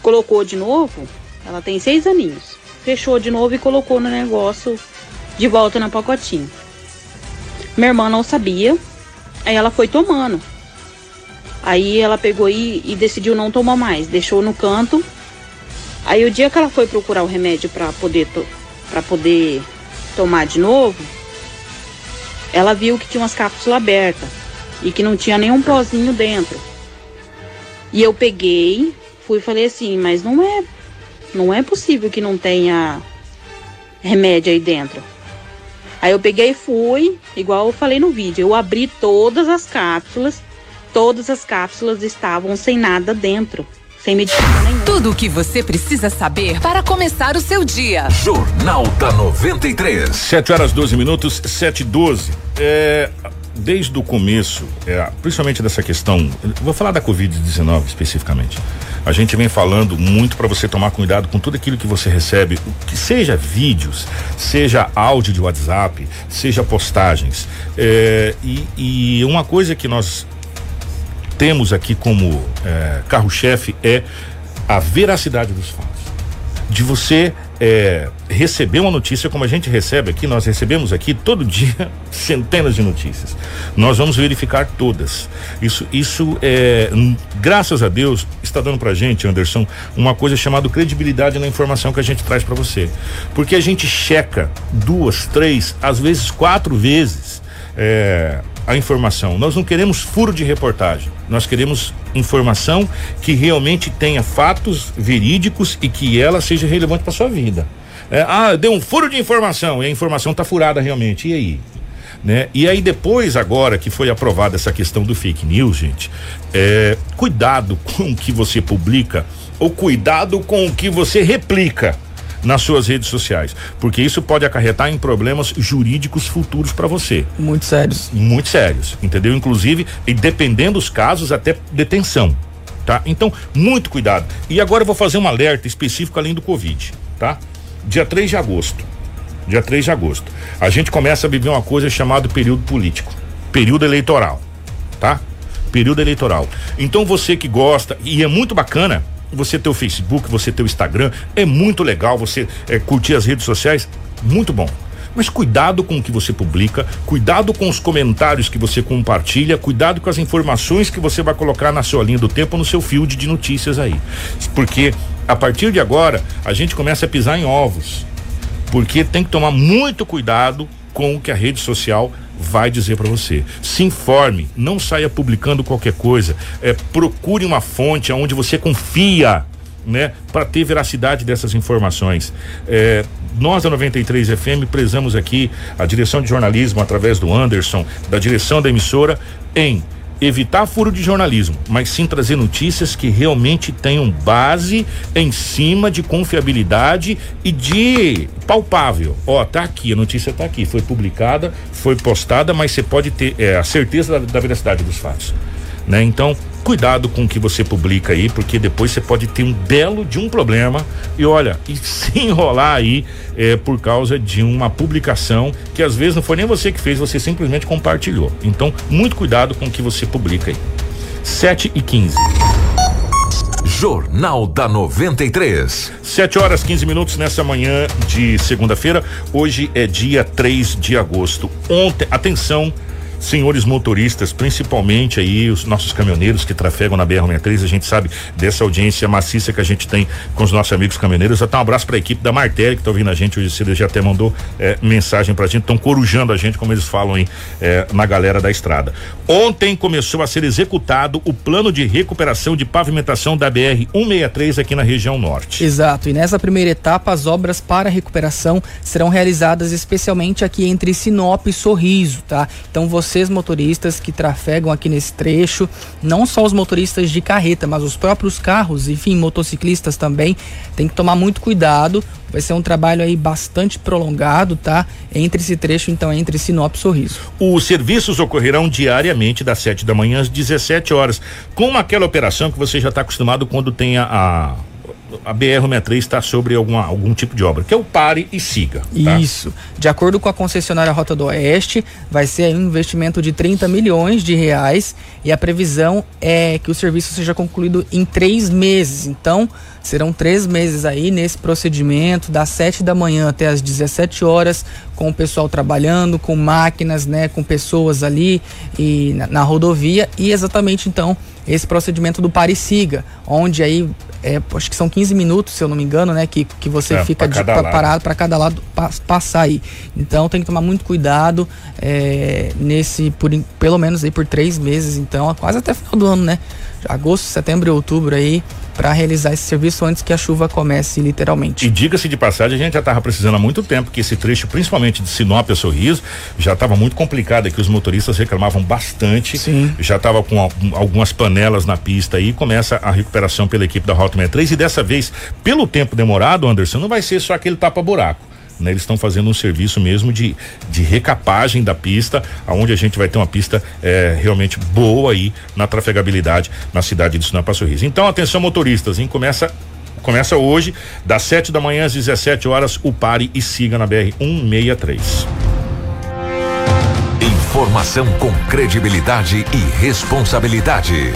colocou de novo. Ela tem seis aninhos. Fechou de novo e colocou no negócio de volta no pacotinho. Minha irmã não sabia, aí ela foi tomando. Aí ela pegou e, e decidiu não tomar mais, deixou no canto. Aí o dia que ela foi procurar o remédio para poder para poder tomar de novo, ela viu que tinha umas cápsulas abertas e que não tinha nenhum pozinho dentro. E eu peguei, fui e falei assim, mas não é não é possível que não tenha remédio aí dentro. Aí eu peguei e fui, igual eu falei no vídeo, eu abri todas as cápsulas, todas as cápsulas estavam sem nada dentro, sem medicamento nenhum. Tudo o que você precisa saber para começar o seu dia. Jornal da 93. 7 horas 12 minutos, 7 e 12. É, desde o começo, é, principalmente dessa questão, vou falar da Covid-19 especificamente. A gente vem falando muito para você tomar cuidado com tudo aquilo que você recebe, que seja vídeos, seja áudio de WhatsApp, seja postagens. É, e, e uma coisa que nós temos aqui como é, carro-chefe é a veracidade dos fatos. De você é, receber uma notícia como a gente recebe aqui, nós recebemos aqui todo dia centenas de notícias. Nós vamos verificar todas. Isso, isso é, graças a Deus, está dando pra gente, Anderson, uma coisa chamada credibilidade na informação que a gente traz para você. Porque a gente checa duas, três, às vezes quatro vezes é, a informação. Nós não queremos furo de reportagem. Nós queremos informação que realmente tenha fatos verídicos e que ela seja relevante para sua vida. É, ah, deu um furo de informação e a informação está furada realmente. E aí? Né? E aí depois agora que foi aprovada essa questão do fake news, gente, é, cuidado com o que você publica ou cuidado com o que você replica nas suas redes sociais, porque isso pode acarretar em problemas jurídicos futuros para você. Muito sérios. Muito sérios, entendeu? Inclusive, e dependendo dos casos, até detenção, tá? Então, muito cuidado. E agora eu vou fazer um alerta específico além do Covid, tá? Dia 3 de agosto. Dia 3 de agosto. A gente começa a viver uma coisa chamada período político, período eleitoral, tá? Período eleitoral. Então você que gosta, e é muito bacana, você ter o Facebook, você ter o Instagram, é muito legal você é, curtir as redes sociais, muito bom. Mas cuidado com o que você publica, cuidado com os comentários que você compartilha, cuidado com as informações que você vai colocar na sua linha do tempo, no seu field de notícias aí. Porque a partir de agora, a gente começa a pisar em ovos. Porque tem que tomar muito cuidado com o que a rede social vai dizer para você. Se informe, não saia publicando qualquer coisa. É, procure uma fonte onde você confia, né, para ter veracidade dessas informações. É, nós da 93 FM prezamos aqui a direção de jornalismo através do Anderson, da direção da emissora, em evitar furo de jornalismo, mas sim trazer notícias que realmente tenham base em cima de confiabilidade e de palpável. Ó, tá aqui, a notícia tá aqui, foi publicada, foi postada, mas você pode ter é, a certeza da, da veracidade dos fatos. Né? Então, cuidado com o que você publica aí, porque depois você pode ter um belo de um problema e olha, e se enrolar aí é, por causa de uma publicação que às vezes não foi nem você que fez, você simplesmente compartilhou. Então, muito cuidado com o que você publica aí. 7 e 15. Jornal da 93. 7 horas 15 minutos nessa manhã de segunda-feira. Hoje é dia 3 de agosto. Ontem, atenção senhores motoristas, principalmente aí os nossos caminhoneiros que trafegam na BR-63, a gente sabe dessa audiência maciça que a gente tem com os nossos amigos caminhoneiros. Até um abraço para a equipe da Martelli que está ouvindo a gente hoje cedo, já até mandou é, mensagem para a gente, estão corujando a gente, como eles falam aí é, na galera da estrada. Ontem começou a ser executado o plano de recuperação de pavimentação da BR-163 aqui na região norte. Exato, e nessa primeira etapa as obras para recuperação serão realizadas especialmente aqui entre Sinop e Sorriso, tá? Então você vocês motoristas que trafegam aqui nesse trecho, não só os motoristas de carreta, mas os próprios carros, enfim, motociclistas também, tem que tomar muito cuidado. Vai ser um trabalho aí bastante prolongado, tá? Entre esse trecho, então, entre Sinop e Sorriso. Os serviços ocorrerão diariamente das 7 da manhã às 17 horas, com aquela operação que você já está acostumado quando tem a, a a BR-63 está sobre alguma, algum tipo de obra, que é o pare e siga. Tá? Isso. De acordo com a concessionária Rota do Oeste, vai ser um investimento de 30 milhões de reais e a previsão é que o serviço seja concluído em três meses. Então, serão três meses aí nesse procedimento, das 7 da manhã até as 17 horas, com o pessoal trabalhando, com máquinas, né, com pessoas ali e na, na rodovia e exatamente então esse procedimento do pare e siga, onde aí é, acho que são 15 minutos, se eu não me engano, né? Que, que você é, fica de, pra, parado para cada lado pa, passar aí. Então tem que tomar muito cuidado é, nesse, por, pelo menos aí por três meses, então, quase até final do ano, né? Agosto, setembro e outubro aí para realizar esse serviço antes que a chuva comece, literalmente. E diga-se de passagem, a gente já estava precisando há muito tempo que esse trecho, principalmente de Sinop a Sorriso, já estava muito complicado, que os motoristas reclamavam bastante. Sim. Já estava com algumas panelas na pista aí, começa a recuperação pela equipe da Rota 63 e dessa vez, pelo tempo demorado, Anderson, não vai ser só aquele tapa-buraco né? Eles estão fazendo um serviço mesmo de, de recapagem da pista, aonde a gente vai ter uma pista é, realmente boa aí na trafegabilidade na cidade de Sinop Sorriso. Então, atenção motoristas, hein? Começa começa hoje, das 7 da manhã às 17 horas, o pare e siga na BR 163. Informação com credibilidade e responsabilidade.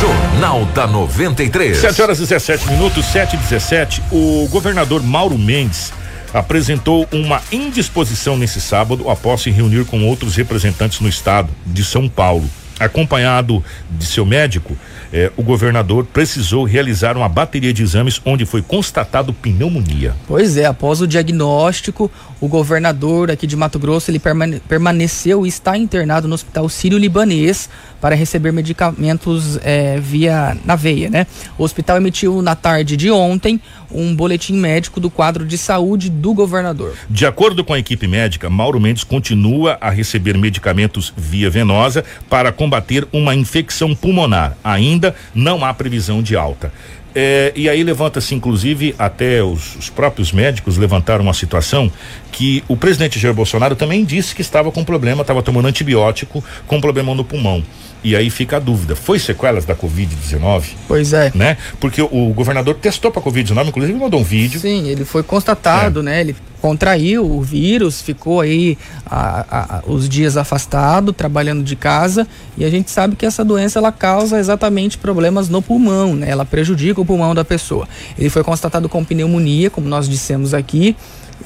Jornal da 93. 7 horas e 17 minutos, 7 e 17. O governador Mauro Mendes apresentou uma indisposição nesse sábado após se reunir com outros representantes no estado de São Paulo. Acompanhado de seu médico, eh, o governador precisou realizar uma bateria de exames onde foi constatado pneumonia. Pois é, após o diagnóstico, o governador aqui de Mato Grosso ele permane permaneceu e está internado no Hospital Sírio-Libanês para receber medicamentos eh, via na veia, né? O hospital emitiu na tarde de ontem um boletim médico do quadro de saúde do governador. De acordo com a equipe médica, Mauro Mendes continua a receber medicamentos via venosa para combater uma infecção pulmonar. Ainda não há previsão de alta. É, e aí levanta-se, inclusive, até os, os, próprios médicos levantaram uma situação que o presidente Jair Bolsonaro também disse que estava com problema, estava tomando antibiótico com problema no pulmão. E aí fica a dúvida: foi sequelas da Covid-19? Pois é. Né? Porque o, o governador testou para Covid-19, inclusive mandou um vídeo. Sim, ele foi constatado, é. né? Ele contraiu o vírus, ficou aí a, a, os dias afastado, trabalhando de casa, e a gente sabe que essa doença ela causa exatamente problemas no pulmão, né? Ela prejudica o pulmão da pessoa. Ele foi constatado com pneumonia, como nós dissemos aqui,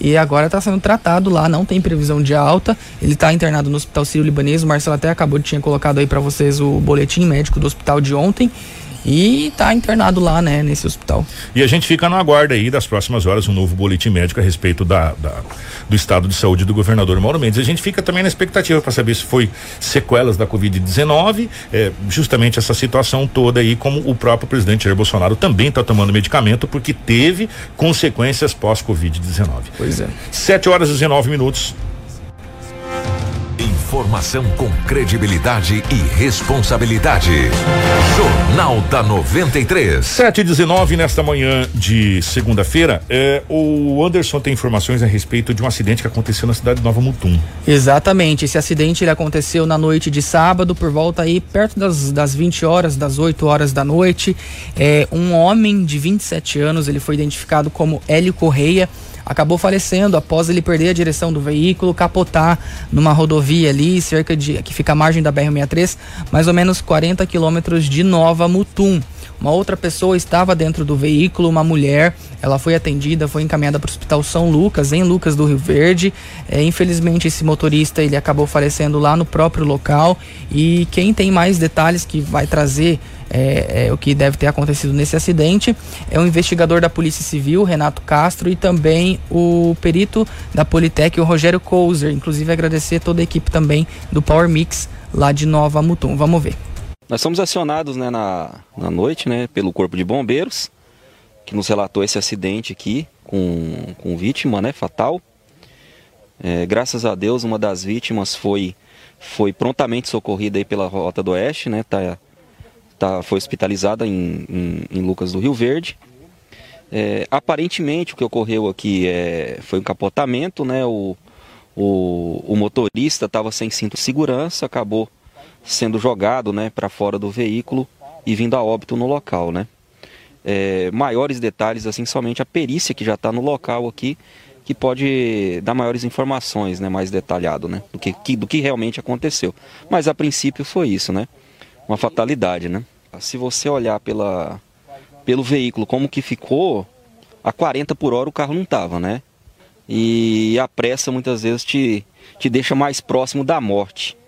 e agora está sendo tratado lá, não tem previsão de alta. Ele está internado no Hospital Sírio-Libanês. O Marcelo até acabou de tinha colocado aí para vocês o boletim médico do hospital de ontem e está internado lá, né, nesse hospital. E a gente fica na guarda aí das próximas horas um novo boletim médico a respeito da, da do estado de saúde do governador Mauro Mendes. A gente fica também na expectativa para saber se foi sequelas da Covid-19, é, justamente essa situação toda aí, como o próprio presidente Jair Bolsonaro também está tomando medicamento porque teve consequências pós-Covid-19. Pois é. 7 horas e 19 minutos. Informação com credibilidade e responsabilidade. Jornal da 93. 7 e 19 nesta manhã de segunda-feira. É, o Anderson tem informações a respeito de um acidente que aconteceu na cidade de Nova Mutum. Exatamente. Esse acidente ele aconteceu na noite de sábado, por volta aí perto das, das 20 horas, das 8 horas da noite. É, um homem de 27 anos, ele foi identificado como Hélio Correia acabou falecendo após ele perder a direção do veículo, capotar numa rodovia ali, cerca de que fica à margem da BR-63, mais ou menos 40 quilômetros de Nova Mutum. Uma outra pessoa estava dentro do veículo, uma mulher. Ela foi atendida, foi encaminhada para o Hospital São Lucas, em Lucas do Rio Verde. É, infelizmente, esse motorista ele acabou falecendo lá no próprio local. E quem tem mais detalhes que vai trazer é, é, o que deve ter acontecido nesse acidente é o investigador da Polícia Civil, Renato Castro, e também o perito da Politec, o Rogério Couser. Inclusive, agradecer toda a equipe também do Power Mix lá de Nova Mutum. Vamos ver. Nós somos acionados né, na, na noite né, pelo Corpo de Bombeiros, que nos relatou esse acidente aqui com, com vítima né, fatal. É, graças a Deus, uma das vítimas foi, foi prontamente socorrida aí pela Rota do Oeste, né, tá, tá, foi hospitalizada em, em, em Lucas do Rio Verde. É, aparentemente, o que ocorreu aqui é, foi um capotamento, né, o, o, o motorista estava sem cinto de segurança, acabou sendo jogado né, para fora do veículo e vindo a óbito no local. Né? É, maiores detalhes, assim, somente a perícia que já está no local aqui, que pode dar maiores informações, né, mais detalhado, né, do que, que, do que realmente aconteceu. Mas a princípio foi isso, né, uma fatalidade, né. Se você olhar pela, pelo veículo como que ficou, a 40 por hora o carro não estava, né, e a pressa muitas vezes te, te deixa mais próximo da morte.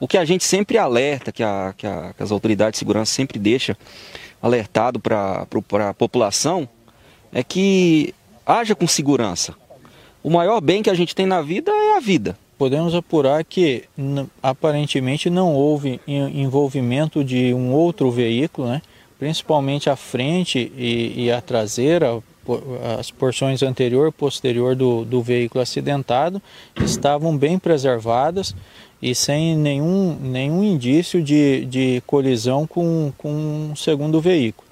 O que a gente sempre alerta, que, a, que, a, que as autoridades de segurança sempre deixam alertado para a população, é que haja com segurança. O maior bem que a gente tem na vida é a vida. Podemos apurar que aparentemente não houve envolvimento de um outro veículo, né? principalmente a frente e, e a traseira, as porções anterior e posterior do, do veículo acidentado estavam bem preservadas e sem nenhum, nenhum indício de, de colisão com, com um segundo veículo.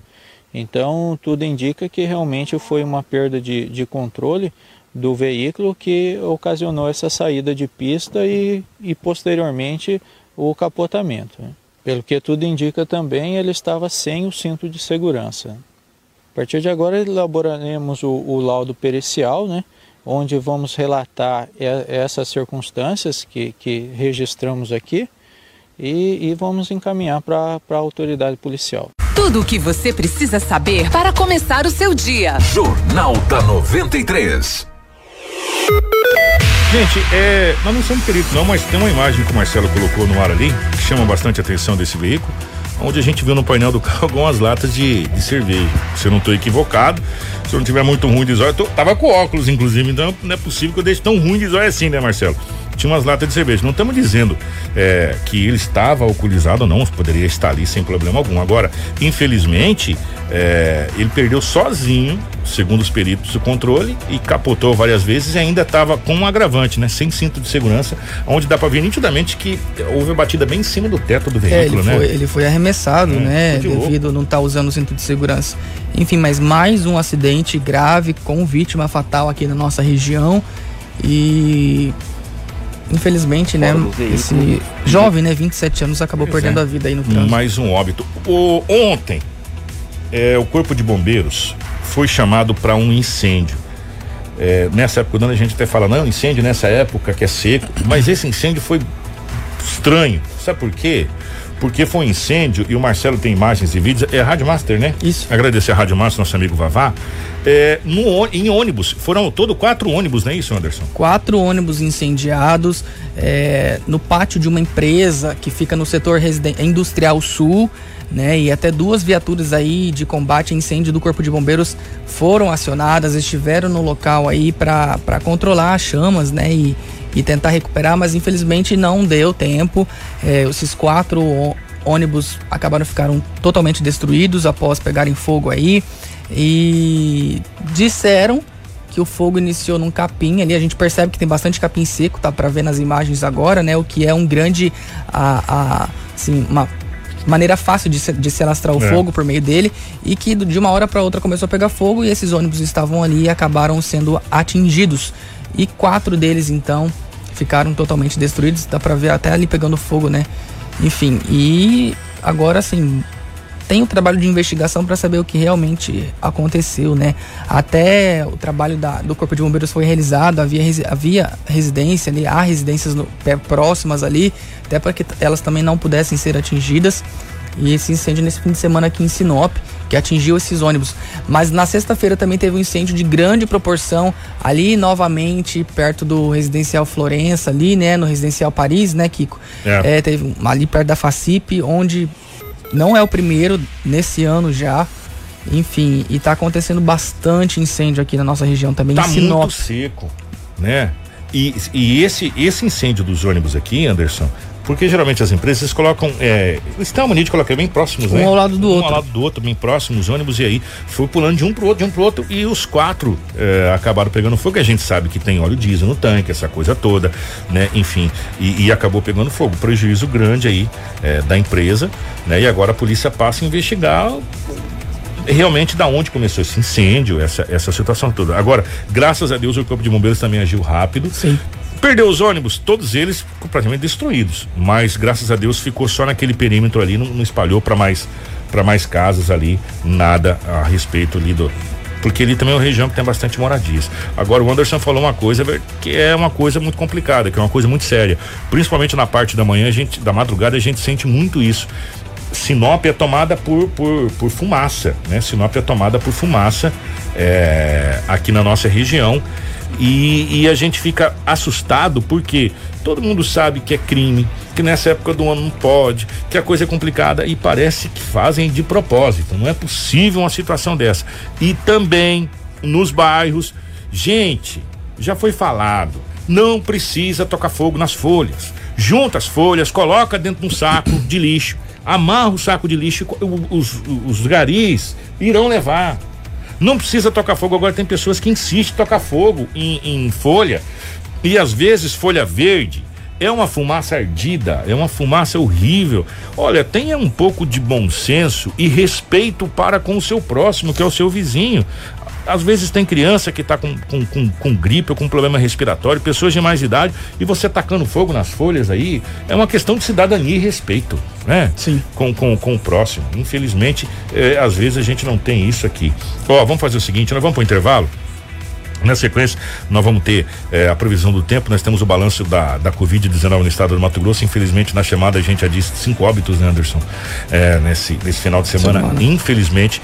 Então, tudo indica que realmente foi uma perda de, de controle do veículo que ocasionou essa saída de pista e, e posteriormente o capotamento. Né? Pelo que tudo indica também, ele estava sem o cinto de segurança. A partir de agora, elaboraremos o, o laudo pericial, né? Onde vamos relatar essas circunstâncias que, que registramos aqui e, e vamos encaminhar para a autoridade policial. Tudo o que você precisa saber para começar o seu dia. Jornal da 93. Gente, é, nós não somos peritos não, mas tem uma imagem que o Marcelo colocou no ar ali, que chama bastante atenção desse veículo, onde a gente viu no painel do carro algumas latas de, de cerveja. Se eu não estou equivocado, se eu não tiver muito ruim de zóio, eu tô, tava com óculos, inclusive, então não é possível que eu deixe tão ruim de zóio assim, né, Marcelo? Tinha umas latas de cerveja. Não estamos dizendo é, que ele estava alcoolizado ou não, poderia estar ali sem problema algum. Agora, infelizmente, é, ele perdeu sozinho, segundo os peritos, o controle e capotou várias vezes e ainda estava com um agravante, né? Sem cinto de segurança, onde dá para ver nitidamente que houve batida bem em cima do teto do veículo, é, ele né? Foi, ele foi arremessado, é, né? Devido não estar tá usando o cinto de segurança. Enfim, mas mais um acidente grave com vítima fatal aqui na nossa região e infelizmente, né, esse jovem, né, 27 anos acabou pois perdendo é. a vida aí no trânsito. Mais um óbito. O, ontem é, o corpo de bombeiros foi chamado para um incêndio. É, nessa época, quando a gente até fala, não, incêndio nessa época que é seco, mas esse incêndio foi estranho. Sabe por quê? Porque foi um incêndio e o Marcelo tem imagens e vídeos. É a Rádio Master, né? Isso. Agradecer a Rádio Master, nosso amigo Vavá. É, no, em ônibus, foram todo quatro ônibus, não é isso, Anderson? Quatro ônibus incendiados é, no pátio de uma empresa que fica no setor industrial sul. Né, e até duas viaturas aí de combate a incêndio do Corpo de Bombeiros foram acionadas, estiveram no local aí para controlar as chamas, né, e, e tentar recuperar, mas infelizmente não deu tempo. É, esses quatro ônibus acabaram ficaram totalmente destruídos após pegarem fogo aí e disseram que o fogo iniciou num capim ali, a gente percebe que tem bastante capim seco, tá para ver nas imagens agora, né? O que é um grande a, a assim, uma maneira fácil de se, de se alastrar o é. fogo por meio dele e que de uma hora para outra começou a pegar fogo e esses ônibus estavam ali e acabaram sendo atingidos. E quatro deles então ficaram totalmente destruídos, dá para ver até ali pegando fogo, né? Enfim, e agora assim, tem o trabalho de investigação para saber o que realmente aconteceu, né? Até o trabalho da, do Corpo de Bombeiros foi realizado, havia, havia residência ali, há residências no, próximas ali, até para que elas também não pudessem ser atingidas. E esse incêndio nesse fim de semana aqui em Sinop, que atingiu esses ônibus. Mas na sexta-feira também teve um incêndio de grande proporção ali novamente perto do residencial Florença ali, né, no residencial Paris, né, Kiko? É. é teve ali perto da Facip, onde não é o primeiro nesse ano já. Enfim, e tá acontecendo bastante incêndio aqui na nossa região também. Tá muito seco, né? E, e esse, esse incêndio dos ônibus aqui, Anderson, porque geralmente as empresas colocam. É, eles têm a mania de colocar bem próximos, um né? ao lado do um outro. Um ao lado do outro, bem próximos, ônibus, e aí foi pulando de um pro outro, de um pro outro, e os quatro é, acabaram pegando fogo. A gente sabe que tem óleo diesel no tanque, essa coisa toda, né? Enfim, e, e acabou pegando fogo. Prejuízo grande aí é, da empresa, né? E agora a polícia passa a investigar realmente da onde começou esse incêndio, essa, essa situação toda. Agora, graças a Deus, o Corpo de Bombeiros também agiu rápido. Sim. Perdeu os ônibus, todos eles completamente destruídos, mas graças a Deus ficou só naquele perímetro ali, não, não espalhou para mais para mais casas ali, nada a respeito ali do porque ali também é uma região que tem bastante moradias. Agora o Anderson falou uma coisa que é uma coisa muito complicada, que é uma coisa muito séria. Principalmente na parte da manhã, a gente, da madrugada, a gente sente muito isso. Sinop é tomada por, por, por fumaça, né? Sinop é tomada por fumaça é, aqui na nossa região. E, e, a gente fica assustado porque todo mundo sabe que é crime, que nessa época do ano não pode, que a coisa é complicada e parece que fazem de propósito. Não é possível uma situação dessa. E também nos bairros, gente, já foi falado, não precisa tocar fogo nas folhas. Junta as folhas, coloca dentro de um saco de lixo, amarra o saco de lixo, os, os, os garis irão levar. Não precisa tocar fogo. Agora tem pessoas que insistem em tocar fogo em, em folha. E às vezes folha verde é uma fumaça ardida, é uma fumaça horrível. Olha, tenha um pouco de bom senso e respeito para com o seu próximo, que é o seu vizinho. Às vezes tem criança que está com, com, com, com, gripe ou com problema respiratório, pessoas de mais idade, e você tacando fogo nas folhas aí, é uma questão de cidadania e respeito, né? Sim. Com, com, com o próximo. Infelizmente, é, às vezes a gente não tem isso aqui. Ó, vamos fazer o seguinte, nós vamos para o intervalo. Na sequência, nós vamos ter eh, a previsão do tempo. Nós temos o balanço da, da Covid-19 no estado do Mato Grosso. Infelizmente, na chamada, a gente já disse cinco óbitos, né, Anderson? Eh, nesse, nesse final de semana. semana. Infelizmente,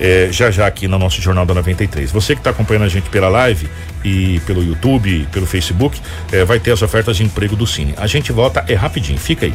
eh, já já aqui no nosso Jornal da 93. Você que está acompanhando a gente pela live e pelo YouTube, pelo Facebook, vai ter as ofertas de emprego do Cine. A gente volta é rapidinho, fica aí.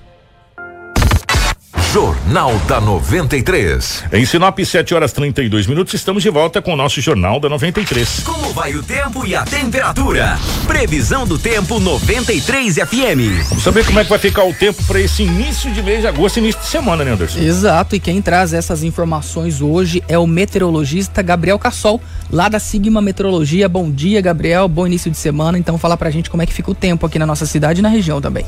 Jornal da 93. Em Sinop, 7 horas 32 minutos, estamos de volta com o nosso Jornal da 93. Como vai o tempo e a temperatura? Previsão do tempo 93 FM. Vamos saber como é que vai ficar o tempo para esse início de mês de agosto, início de semana, né, Anderson? Exato, e quem traz essas informações hoje é o meteorologista Gabriel Cassol, lá da Sigma Meteorologia. Bom dia, Gabriel, bom início de semana. Então, fala pra gente como é que fica o tempo aqui na nossa cidade e na região também.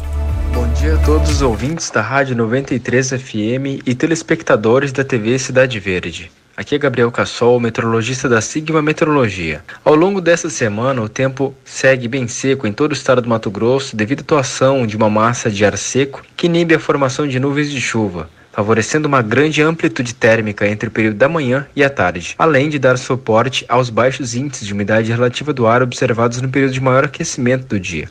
Bom dia a todos os ouvintes da Rádio 93 FM e telespectadores da TV Cidade Verde. Aqui é Gabriel Cassol, meteorologista da Sigma Meteorologia. Ao longo desta semana, o tempo segue bem seco em todo o estado do Mato Grosso devido à atuação de uma massa de ar seco que inibe a formação de nuvens de chuva favorecendo uma grande amplitude térmica entre o período da manhã e a tarde, além de dar suporte aos baixos índices de umidade relativa do ar observados no período de maior aquecimento do dia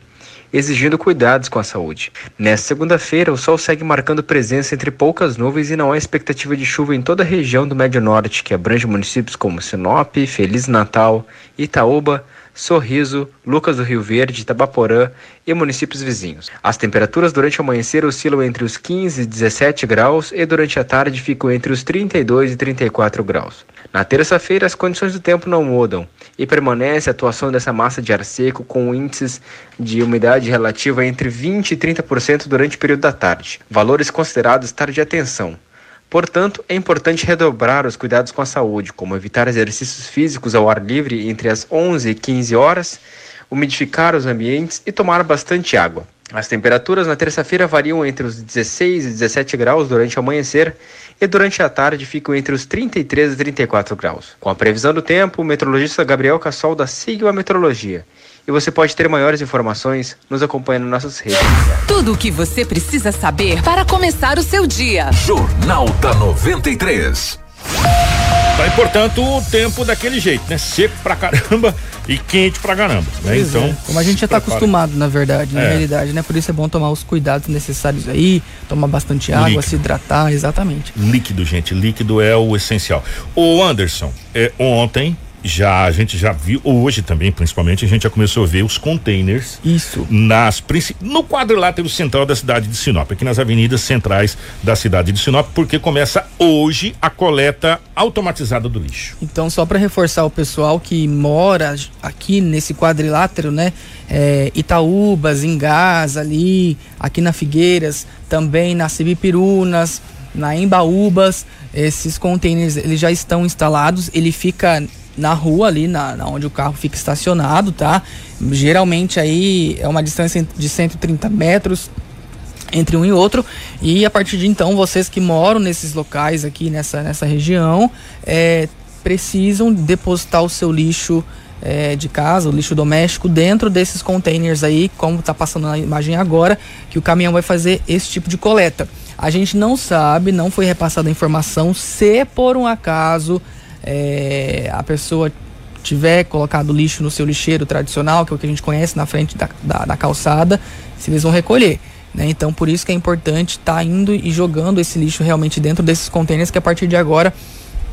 exigindo cuidados com a saúde. Nesta segunda-feira, o sol segue marcando presença entre poucas nuvens e não há expectativa de chuva em toda a região do Médio Norte, que abrange municípios como Sinop, Feliz Natal, Itaúba, Sorriso, Lucas do Rio Verde, Itabaporã e municípios vizinhos. As temperaturas durante o amanhecer oscilam entre os 15 e 17 graus e durante a tarde ficam entre os 32 e 34 graus. Na terça-feira, as condições do tempo não mudam e permanece a atuação dessa massa de ar seco com índices de umidade relativa entre 20 e 30% durante o período da tarde, valores considerados estar de atenção. Portanto, é importante redobrar os cuidados com a saúde, como evitar exercícios físicos ao ar livre entre as 11 e 15 horas, umidificar os ambientes e tomar bastante água. As temperaturas na terça-feira variam entre os 16 e 17 graus durante o amanhecer e durante a tarde ficam entre os 33 e 34 graus. Com a previsão do tempo, o meteorologista Gabriel Cassol da Sigma Meteorologia e você pode ter maiores informações nos acompanhando nas nossas redes. Tudo o que você precisa saber para começar o seu dia. Jornal da 93. Tá, e portanto o tempo daquele jeito, né? Seco pra caramba e quente pra caramba, né? Pois Então, é, como a gente já tá prepara. acostumado, na verdade, na É. realidade, né? Por isso é bom tomar os cuidados necessários aí, tomar bastante água, Líquido. se hidratar, exatamente. Líquido, gente, líquido é o essencial. O Anderson, é, ontem já a gente já viu, hoje também, principalmente, a gente já começou a ver os containers. Isso. Nas no quadrilátero central da cidade de Sinop, aqui nas avenidas centrais da cidade de Sinop, porque começa hoje a coleta automatizada do lixo. Então, só para reforçar o pessoal que mora aqui nesse quadrilátero, né? É, Itaúbas, Engás, ali, aqui na Figueiras, também na Cibipirunas, na Embaúbas, esses containers eles já estão instalados. Ele fica na rua ali, na, na onde o carro fica estacionado, tá? Geralmente aí é uma distância de 130 metros entre um e outro e a partir de então vocês que moram nesses locais aqui nessa, nessa região é, precisam depositar o seu lixo é, de casa, o lixo doméstico dentro desses containers aí, como está passando na imagem agora, que o caminhão vai fazer esse tipo de coleta. A gente não sabe, não foi repassada a informação se por um acaso é, a pessoa tiver colocado lixo no seu lixeiro tradicional, que é o que a gente conhece na frente da, da, da calçada, se eles vão recolher. Né? Então, por isso que é importante estar indo e jogando esse lixo realmente dentro desses containers, que a partir de agora,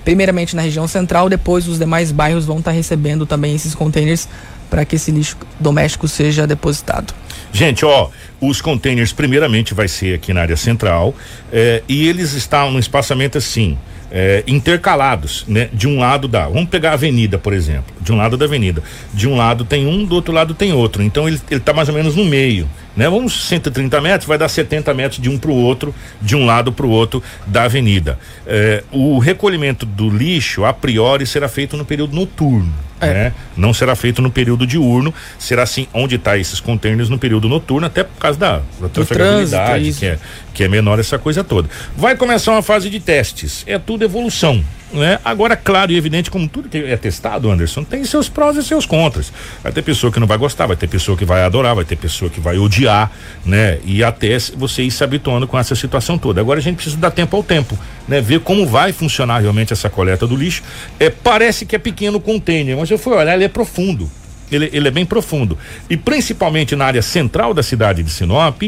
primeiramente na região central, depois os demais bairros vão estar recebendo também esses containers para que esse lixo doméstico seja depositado. Gente, ó, os containers primeiramente vai ser aqui na área central eh, e eles estão num espaçamento assim, eh, intercalados, né? De um lado da, vamos pegar a avenida, por exemplo, de um lado da avenida, de um lado tem um, do outro lado tem outro, então ele, ele tá mais ou menos no meio, né? Vamos 130 metros, vai dar 70 metros de um para o outro, de um lado para o outro da avenida. Eh, o recolhimento do lixo, a priori, será feito no período noturno. Né? Não será feito no período diurno, será assim onde está esses containers no período noturno, até por causa da, da trafegabilidade, isso. que é, que é menor essa coisa toda. Vai começar uma fase de testes, é tudo evolução. Né? Agora, claro e evidente, como tudo que é testado, Anderson, tem seus prós e seus contras. Vai ter pessoa que não vai gostar, vai ter pessoa que vai adorar, vai ter pessoa que vai odiar, né? E até você ir se habituando com essa situação toda. Agora a gente precisa dar tempo ao tempo, né? Ver como vai funcionar realmente essa coleta do lixo. É, parece que é pequeno o container, mas eu fui olhar, ele é profundo. Ele, ele é bem profundo. E principalmente na área central da cidade de Sinop,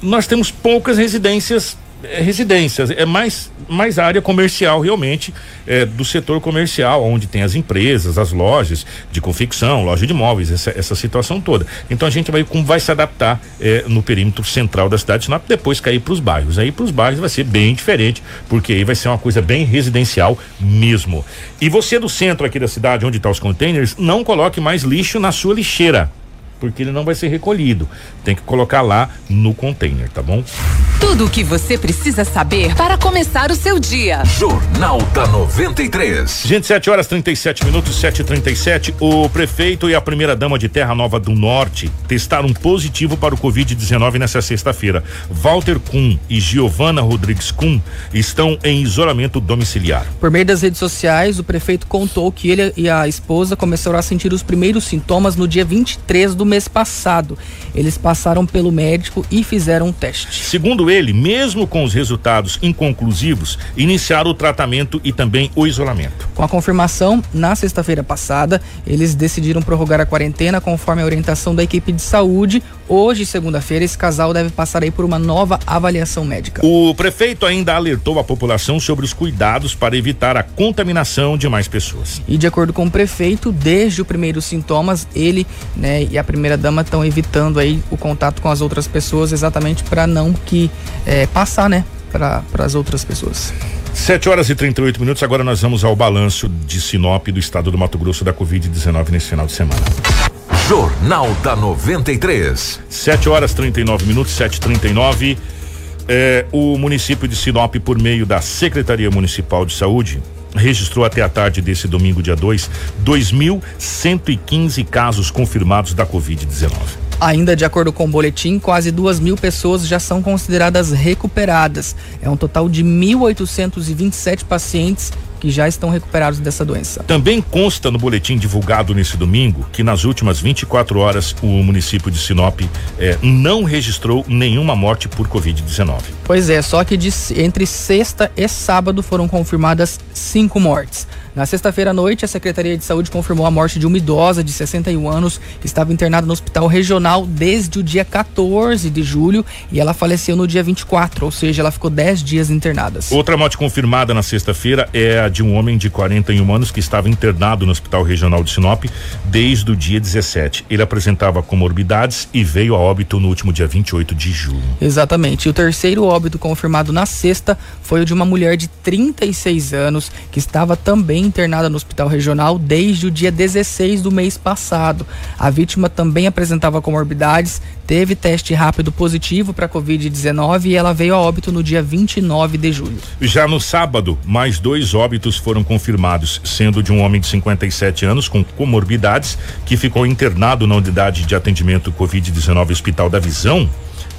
nós temos poucas residências eh, residências é mais mais área comercial realmente eh, do setor comercial onde tem as empresas as lojas de confecção loja de móveis essa, essa situação toda. Então a gente vai como vai se adaptar eh, no perímetro central da cidade de Sinop depois cair para os bairros. Aí para os bairros vai ser bem diferente porque aí vai ser uma coisa bem residencial mesmo. E você do centro aqui da cidade onde estão os containers não coloque mais lixo na sua lixeira porque ele não vai ser recolhido. Tem que colocar lá no container, tá bom? Tudo o que você precisa saber para começar o seu dia. Jornal da 93. Gente, 7 horas 37 minutos, 7h37. O prefeito e a primeira dama de Terra Nova do Norte testaram positivo para o Covid-19 nessa sexta-feira. Walter Kuhn e Giovana Rodrigues Kuhn estão em isolamento domiciliar. Por meio das redes sociais, o prefeito contou que ele e a esposa começaram a sentir os primeiros sintomas no dia 23 do mês passado. Eles passaram pelo médico e fizeram um teste. Segundo ele, mesmo com os resultados inconclusivos, iniciaram o tratamento e também o isolamento. Com a confirmação, na sexta-feira passada, eles decidiram prorrogar a quarentena conforme a orientação da equipe de saúde. Hoje, segunda-feira, esse casal deve passar aí por uma nova avaliação médica. O prefeito ainda alertou a população sobre os cuidados para evitar a contaminação de mais pessoas. E de acordo com o prefeito, desde os primeiros sintomas, ele né, e a primeira dama estão evitando aí o contato com as outras pessoas, exatamente para não que é, passar, né, para as outras pessoas. 7 horas e 38 minutos. Agora nós vamos ao balanço de Sinop do estado do Mato Grosso da Covid-19 nesse final de semana. Jornal da 93. 7 horas 39 minutos, 7h39. É, o município de Sinop, por meio da Secretaria Municipal de Saúde, registrou até a tarde desse domingo, dia 2, 2.115 casos confirmados da Covid-19. Ainda de acordo com o boletim, quase duas mil pessoas já são consideradas recuperadas. É um total de 1.827 pacientes que já estão recuperados dessa doença. Também consta no boletim divulgado nesse domingo que nas últimas 24 horas o município de Sinop eh, não registrou nenhuma morte por Covid-19. Pois é, só que de, entre sexta e sábado foram confirmadas cinco mortes. Na sexta-feira à noite, a Secretaria de Saúde confirmou a morte de uma idosa de 61 anos que estava internada no Hospital Regional desde o dia 14 de julho e ela faleceu no dia 24, ou seja, ela ficou 10 dias internada. Outra morte confirmada na sexta-feira é a de um homem de 41 anos que estava internado no Hospital Regional de Sinop desde o dia 17. Ele apresentava comorbidades e veio a óbito no último dia 28 de julho. Exatamente. E o terceiro óbito confirmado na sexta foi o de uma mulher de 36 anos que estava também internada no hospital regional desde o dia 16 do mês passado. A vítima também apresentava comorbidades, teve teste rápido positivo para Covid-19 e ela veio a óbito no dia 29 de julho. Já no sábado, mais dois óbitos foram confirmados, sendo de um homem de 57 anos com comorbidades que ficou internado na unidade de atendimento Covid-19 Hospital da Visão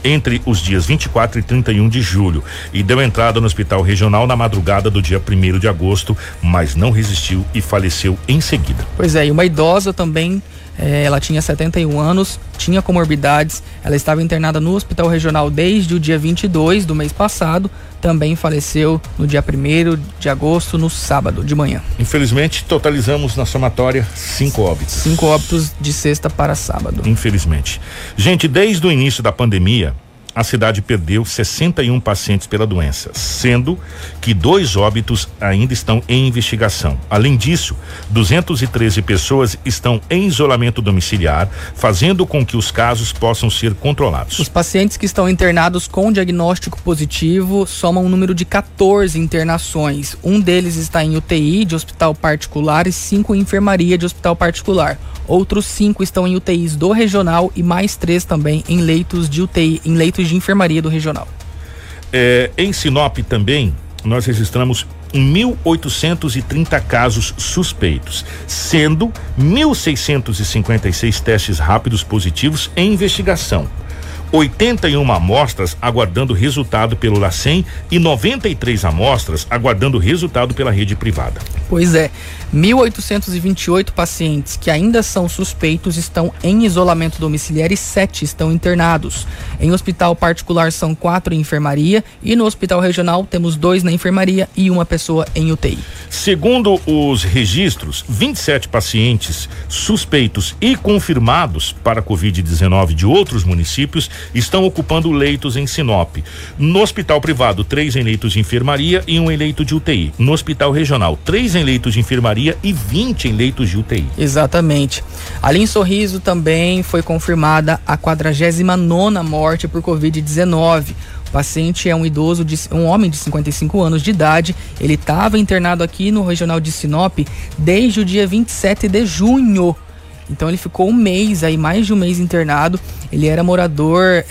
entre os dias 24 e 31 de julho e deu entrada no hospital regional na madrugada do dia 1 de agosto, mas não resistiu e faleceu em seguida. Pois é, e uma idosa também é, ela tinha 71 anos, tinha comorbidades, ela estava internada no hospital regional desde o dia 22 do mês passado, também faleceu no dia 1 de agosto, no sábado de manhã. Infelizmente, totalizamos na somatória cinco óbitos. Cinco óbitos de sexta para sábado. Infelizmente. Gente, desde o início da pandemia, a cidade perdeu 61 pacientes pela doença, sendo que dois óbitos ainda estão em investigação. Além disso, 213 pessoas estão em isolamento domiciliar, fazendo com que os casos possam ser controlados. Os pacientes que estão internados com diagnóstico positivo somam um número de 14 internações. Um deles está em UTI de hospital particular e cinco em enfermaria de hospital particular. Outros cinco estão em UTIs do regional e mais três também em leitos de UTI, em leitos de enfermaria do regional. É, em Sinop também, nós registramos 1.830 casos suspeitos, sendo 1.656 testes rápidos positivos em investigação. 81 amostras aguardando resultado pelo LACEN e 93 amostras aguardando resultado pela rede privada. Pois é, 1.828 pacientes que ainda são suspeitos estão em isolamento domiciliar e sete estão internados. Em hospital particular são quatro em enfermaria e no hospital regional temos dois na enfermaria e uma pessoa em UTI. Segundo os registros, 27 pacientes suspeitos e confirmados para Covid-19 de outros municípios estão ocupando leitos em Sinop. No hospital privado, três em leitos de enfermaria e um em leito de UTI. No hospital regional, três em leitos de enfermaria e 20 em leitos de UTI. Exatamente. Ali em Sorriso também foi confirmada a 49 nona morte por Covid-19. O paciente é um idoso, de, um homem de 55 anos de idade. Ele estava internado aqui no regional de Sinop desde o dia 27 de junho. Então ele ficou um mês aí, mais de um mês internado. Ele era morador.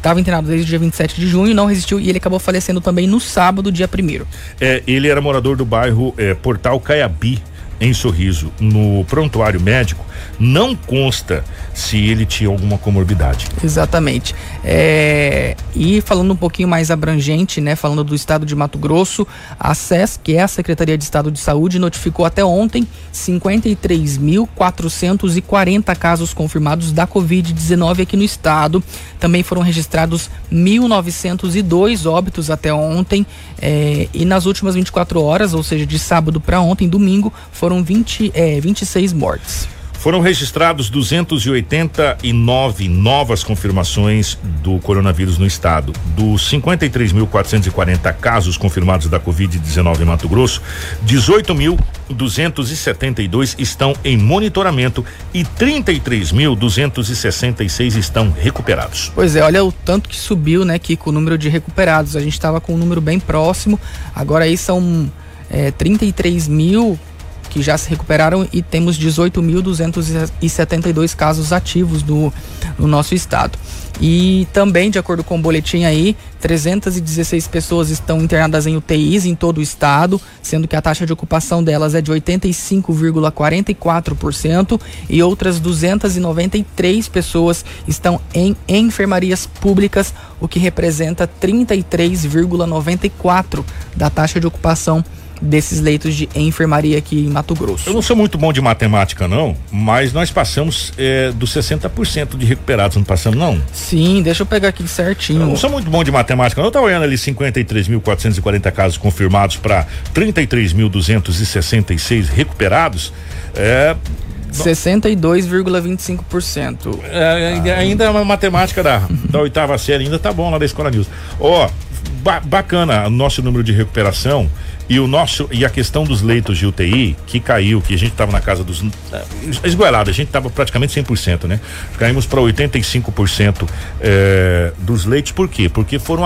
Estava internado desde o dia 27 de junho, não resistiu e ele acabou falecendo também no sábado, dia 1 é, Ele era morador do bairro é, Portal Caiabi, em Sorriso, no prontuário médico, não consta se ele tinha alguma comorbidade. Exatamente. É, e falando um pouquinho mais abrangente, né, falando do estado de Mato Grosso, a SES, que é a Secretaria de Estado de Saúde, notificou até ontem 53.440 casos confirmados da Covid-19 aqui no estado. Também foram registrados 1.902 óbitos até ontem. É, e nas últimas 24 horas, ou seja, de sábado para ontem, domingo, foram 20, é, 26 mortes. Foram registrados 289 novas confirmações do coronavírus no estado. Dos 53.440 casos confirmados da Covid-19 em Mato Grosso, 18.272 estão em monitoramento e 33.266 estão recuperados. Pois é, olha o tanto que subiu, né, Kiko, o número de recuperados. A gente estava com um número bem próximo, agora aí são é, 33 mil que já se recuperaram e temos 18.272 casos ativos no, no nosso estado. E também, de acordo com o boletim aí, 316 pessoas estão internadas em UTIs em todo o estado, sendo que a taxa de ocupação delas é de 85,44% e outras 293 pessoas estão em enfermarias públicas, o que representa 33,94% da taxa de ocupação desses leitos de enfermaria aqui em Mato Grosso. Eu não sou muito bom de matemática, não, mas nós passamos é, dos 60% de recuperados, não passamos, não? Sim, deixa eu pegar aqui certinho. Eu não sou muito bom de matemática, não. Eu tava olhando ali 53.440 casos confirmados para 33.266 recuperados. É, 62,25%. É, ainda é uma matemática da, da oitava série, ainda tá bom lá da Escola News. Ó, ba bacana o nosso número de recuperação e o nosso e a questão dos leitos de UTI que caiu, que a gente estava na casa dos eh, esgoelado, a gente estava praticamente 100%, né? Caímos para 85% eh, dos leitos, por quê? Porque foram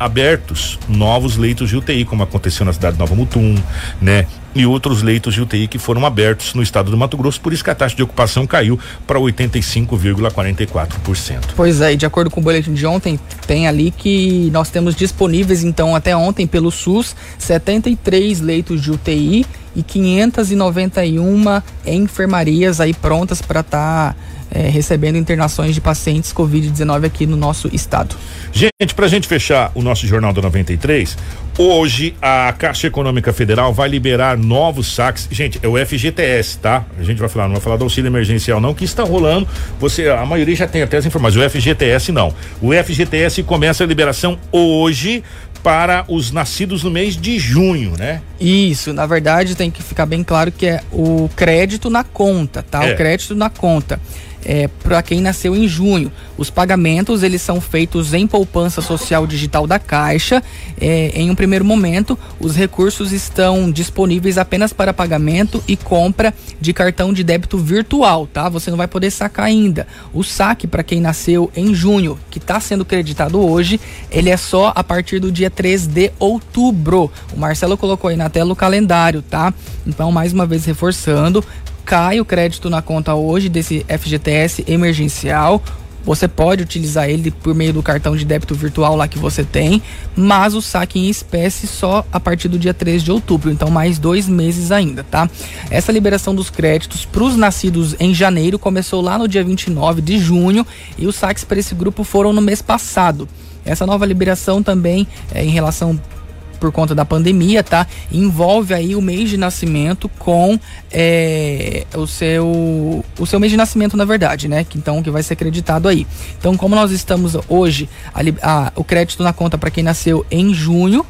abertos novos leitos de UTI, como aconteceu na cidade de Nova Mutum, né? E outros leitos de UTI que foram abertos no estado do Mato Grosso, por isso que a taxa de ocupação caiu para 85,44%. Pois é, e de acordo com o boletim de ontem, tem ali que nós temos disponíveis então até ontem pelo SUS 73 leitos de UTI e 591 enfermarias aí prontas para estar tá, é, recebendo internações de pacientes Covid-19 aqui no nosso estado. Gente, para a gente fechar o nosso Jornal da 93, hoje a Caixa Econômica Federal vai liberar novos saques. Gente, é o FGTS, tá? A gente vai falar, não vai falar do auxílio emergencial, não, que está rolando. Você, a maioria já tem até as informações. O FGTS não. O FGTS começa a liberação hoje para os nascidos no mês de junho, né? Isso, na verdade tem que ficar bem claro que é o crédito na conta, tá? É. O crédito na conta é, para quem nasceu em junho. Os pagamentos eles são feitos em poupança social digital da Caixa. É, em um primeiro momento, os recursos estão disponíveis apenas para pagamento e compra de cartão de débito virtual, tá? Você não vai poder sacar ainda. O saque para quem nasceu em junho, que está sendo creditado hoje, ele é só a partir do dia 3 de outubro. O Marcelo colocou aí na tela o calendário, tá? Então, mais uma vez reforçando, cai o crédito na conta hoje desse FGTS emergencial. Você pode utilizar ele por meio do cartão de débito virtual lá que você tem, mas o saque em espécie só a partir do dia 3 de outubro, então mais dois meses ainda, tá? Essa liberação dos créditos para os nascidos em janeiro começou lá no dia 29 de junho e os saques para esse grupo foram no mês passado. Essa nova liberação também é, em relação por conta da pandemia, tá? Envolve aí o mês de nascimento com é, o seu o seu mês de nascimento, na verdade, né? Que, então que vai ser acreditado aí. Então, como nós estamos hoje, a, a, o crédito na conta para quem nasceu em junho,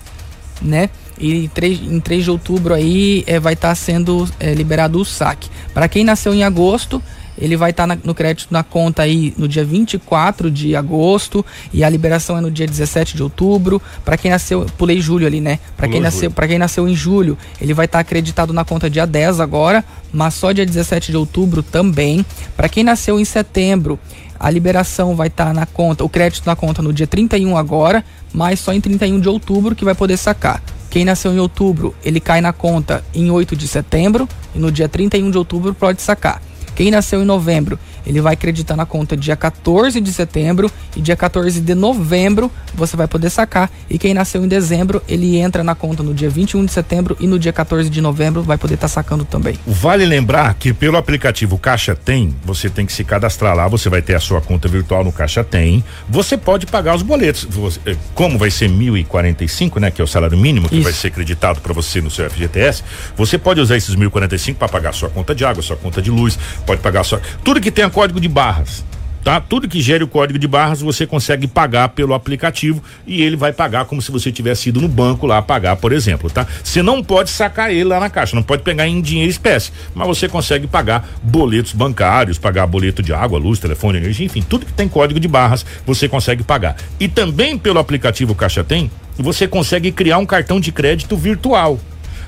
né? E 3, em 3 de outubro aí é, vai estar tá sendo é, liberado o saque. Para quem nasceu em agosto, ele vai estar tá no crédito na conta aí no dia 24 de agosto e a liberação é no dia 17 de outubro. Para quem nasceu, pulei julho ali, né? Para quem nasceu, para quem nasceu em julho, ele vai estar tá acreditado na conta dia 10 agora, mas só dia 17 de outubro também. Para quem nasceu em setembro, a liberação vai estar tá na conta, o crédito na conta no dia 31 agora, mas só em 31 de outubro que vai poder sacar. Quem nasceu em outubro, ele cai na conta em 8 de setembro e no dia 31 de outubro pode sacar. Quem nasceu em novembro, ele vai acreditar na conta dia 14 de setembro e dia 14 de novembro você vai poder sacar. E quem nasceu em dezembro, ele entra na conta no dia 21 de setembro e no dia 14 de novembro vai poder estar tá sacando também. Vale lembrar que pelo aplicativo Caixa Tem, você tem que se cadastrar lá, você vai ter a sua conta virtual no Caixa Tem. Você pode pagar os boletos. Eh, como vai ser 1.045, né, que é o salário mínimo que Isso. vai ser acreditado para você no seu FGTS, você pode usar esses 1.045 para pagar sua conta de água, sua conta de luz, pode pagar só. Tudo que tenha código de barras. Tá? Tudo que gere o código de barras você consegue pagar pelo aplicativo e ele vai pagar como se você tivesse ido no banco lá pagar, por exemplo, tá? Você não pode sacar ele lá na caixa, não pode pegar em dinheiro espécie, mas você consegue pagar boletos bancários, pagar boleto de água, luz, telefone, energia, enfim, tudo que tem código de barras você consegue pagar. E também pelo aplicativo Caixa Tem, você consegue criar um cartão de crédito virtual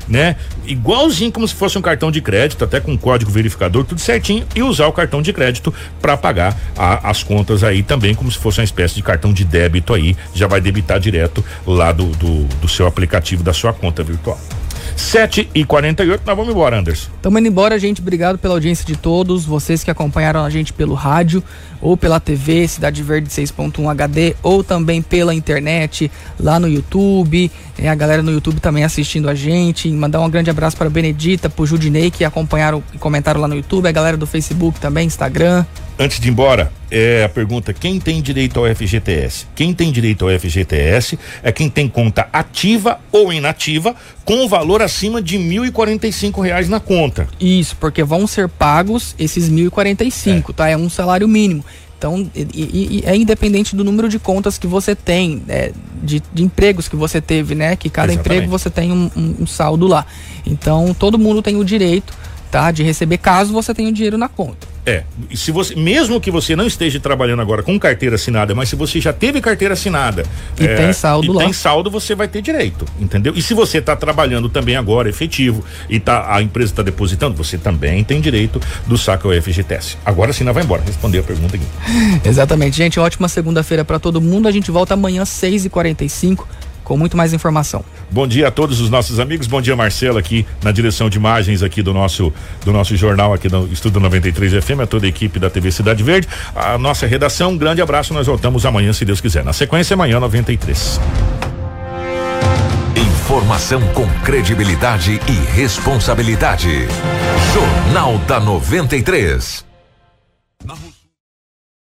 né? Igualzinho como se fosse um cartão de crédito, até com código verificador, tudo certinho, e usar o cartão de crédito para pagar a, as contas aí também, como se fosse uma espécie de cartão de débito aí, já vai debitar direto lá do, do, do seu aplicativo da sua conta virtual. 7 e 48 nós vamos embora, Anderson. Estamos indo embora, gente. Obrigado pela audiência de todos. Vocês que acompanharam a gente pelo rádio ou pela TV, Cidade Verde 6.1 HD, ou também pela internet, lá no YouTube. É, a galera no YouTube também assistindo a gente. Mandar um grande abraço para a Benedita, para o Judinei, que acompanharam e comentaram lá no YouTube. A galera do Facebook também, Instagram. Antes de ir embora, é a pergunta: quem tem direito ao FGTS? Quem tem direito ao FGTS é quem tem conta ativa ou inativa com valor acima de 1.045 reais na conta. Isso, porque vão ser pagos esses 1.045, é. tá? É um salário mínimo. Então, e, e, é independente do número de contas que você tem, é, de, de, empregos que você teve, né? Que cada Exatamente. emprego você tem um, um, um saldo lá. Então, todo mundo tem o direito, tá? De receber caso você tenha o dinheiro na conta. É, se você, mesmo que você não esteja trabalhando agora com carteira assinada, mas se você já teve carteira assinada e é, tem saldo e lá, tem saldo, você vai ter direito, entendeu? E se você está trabalhando também agora efetivo e tá, a empresa está depositando, você também tem direito do saco ao FGTS. Agora sim, vai embora, responder a pergunta aqui. Exatamente, gente. Ótima segunda-feira para todo mundo. A gente volta amanhã seis e quarenta e cinco com muito mais informação. Bom dia a todos os nossos amigos. Bom dia, Marcelo, aqui na direção de imagens aqui do nosso do nosso jornal aqui no Estudo 93 FM, a toda a equipe da TV Cidade Verde, a nossa redação. Um grande abraço. Nós voltamos amanhã, se Deus quiser. Na sequência, amanhã 93. Informação com credibilidade e responsabilidade. Jornal da 93.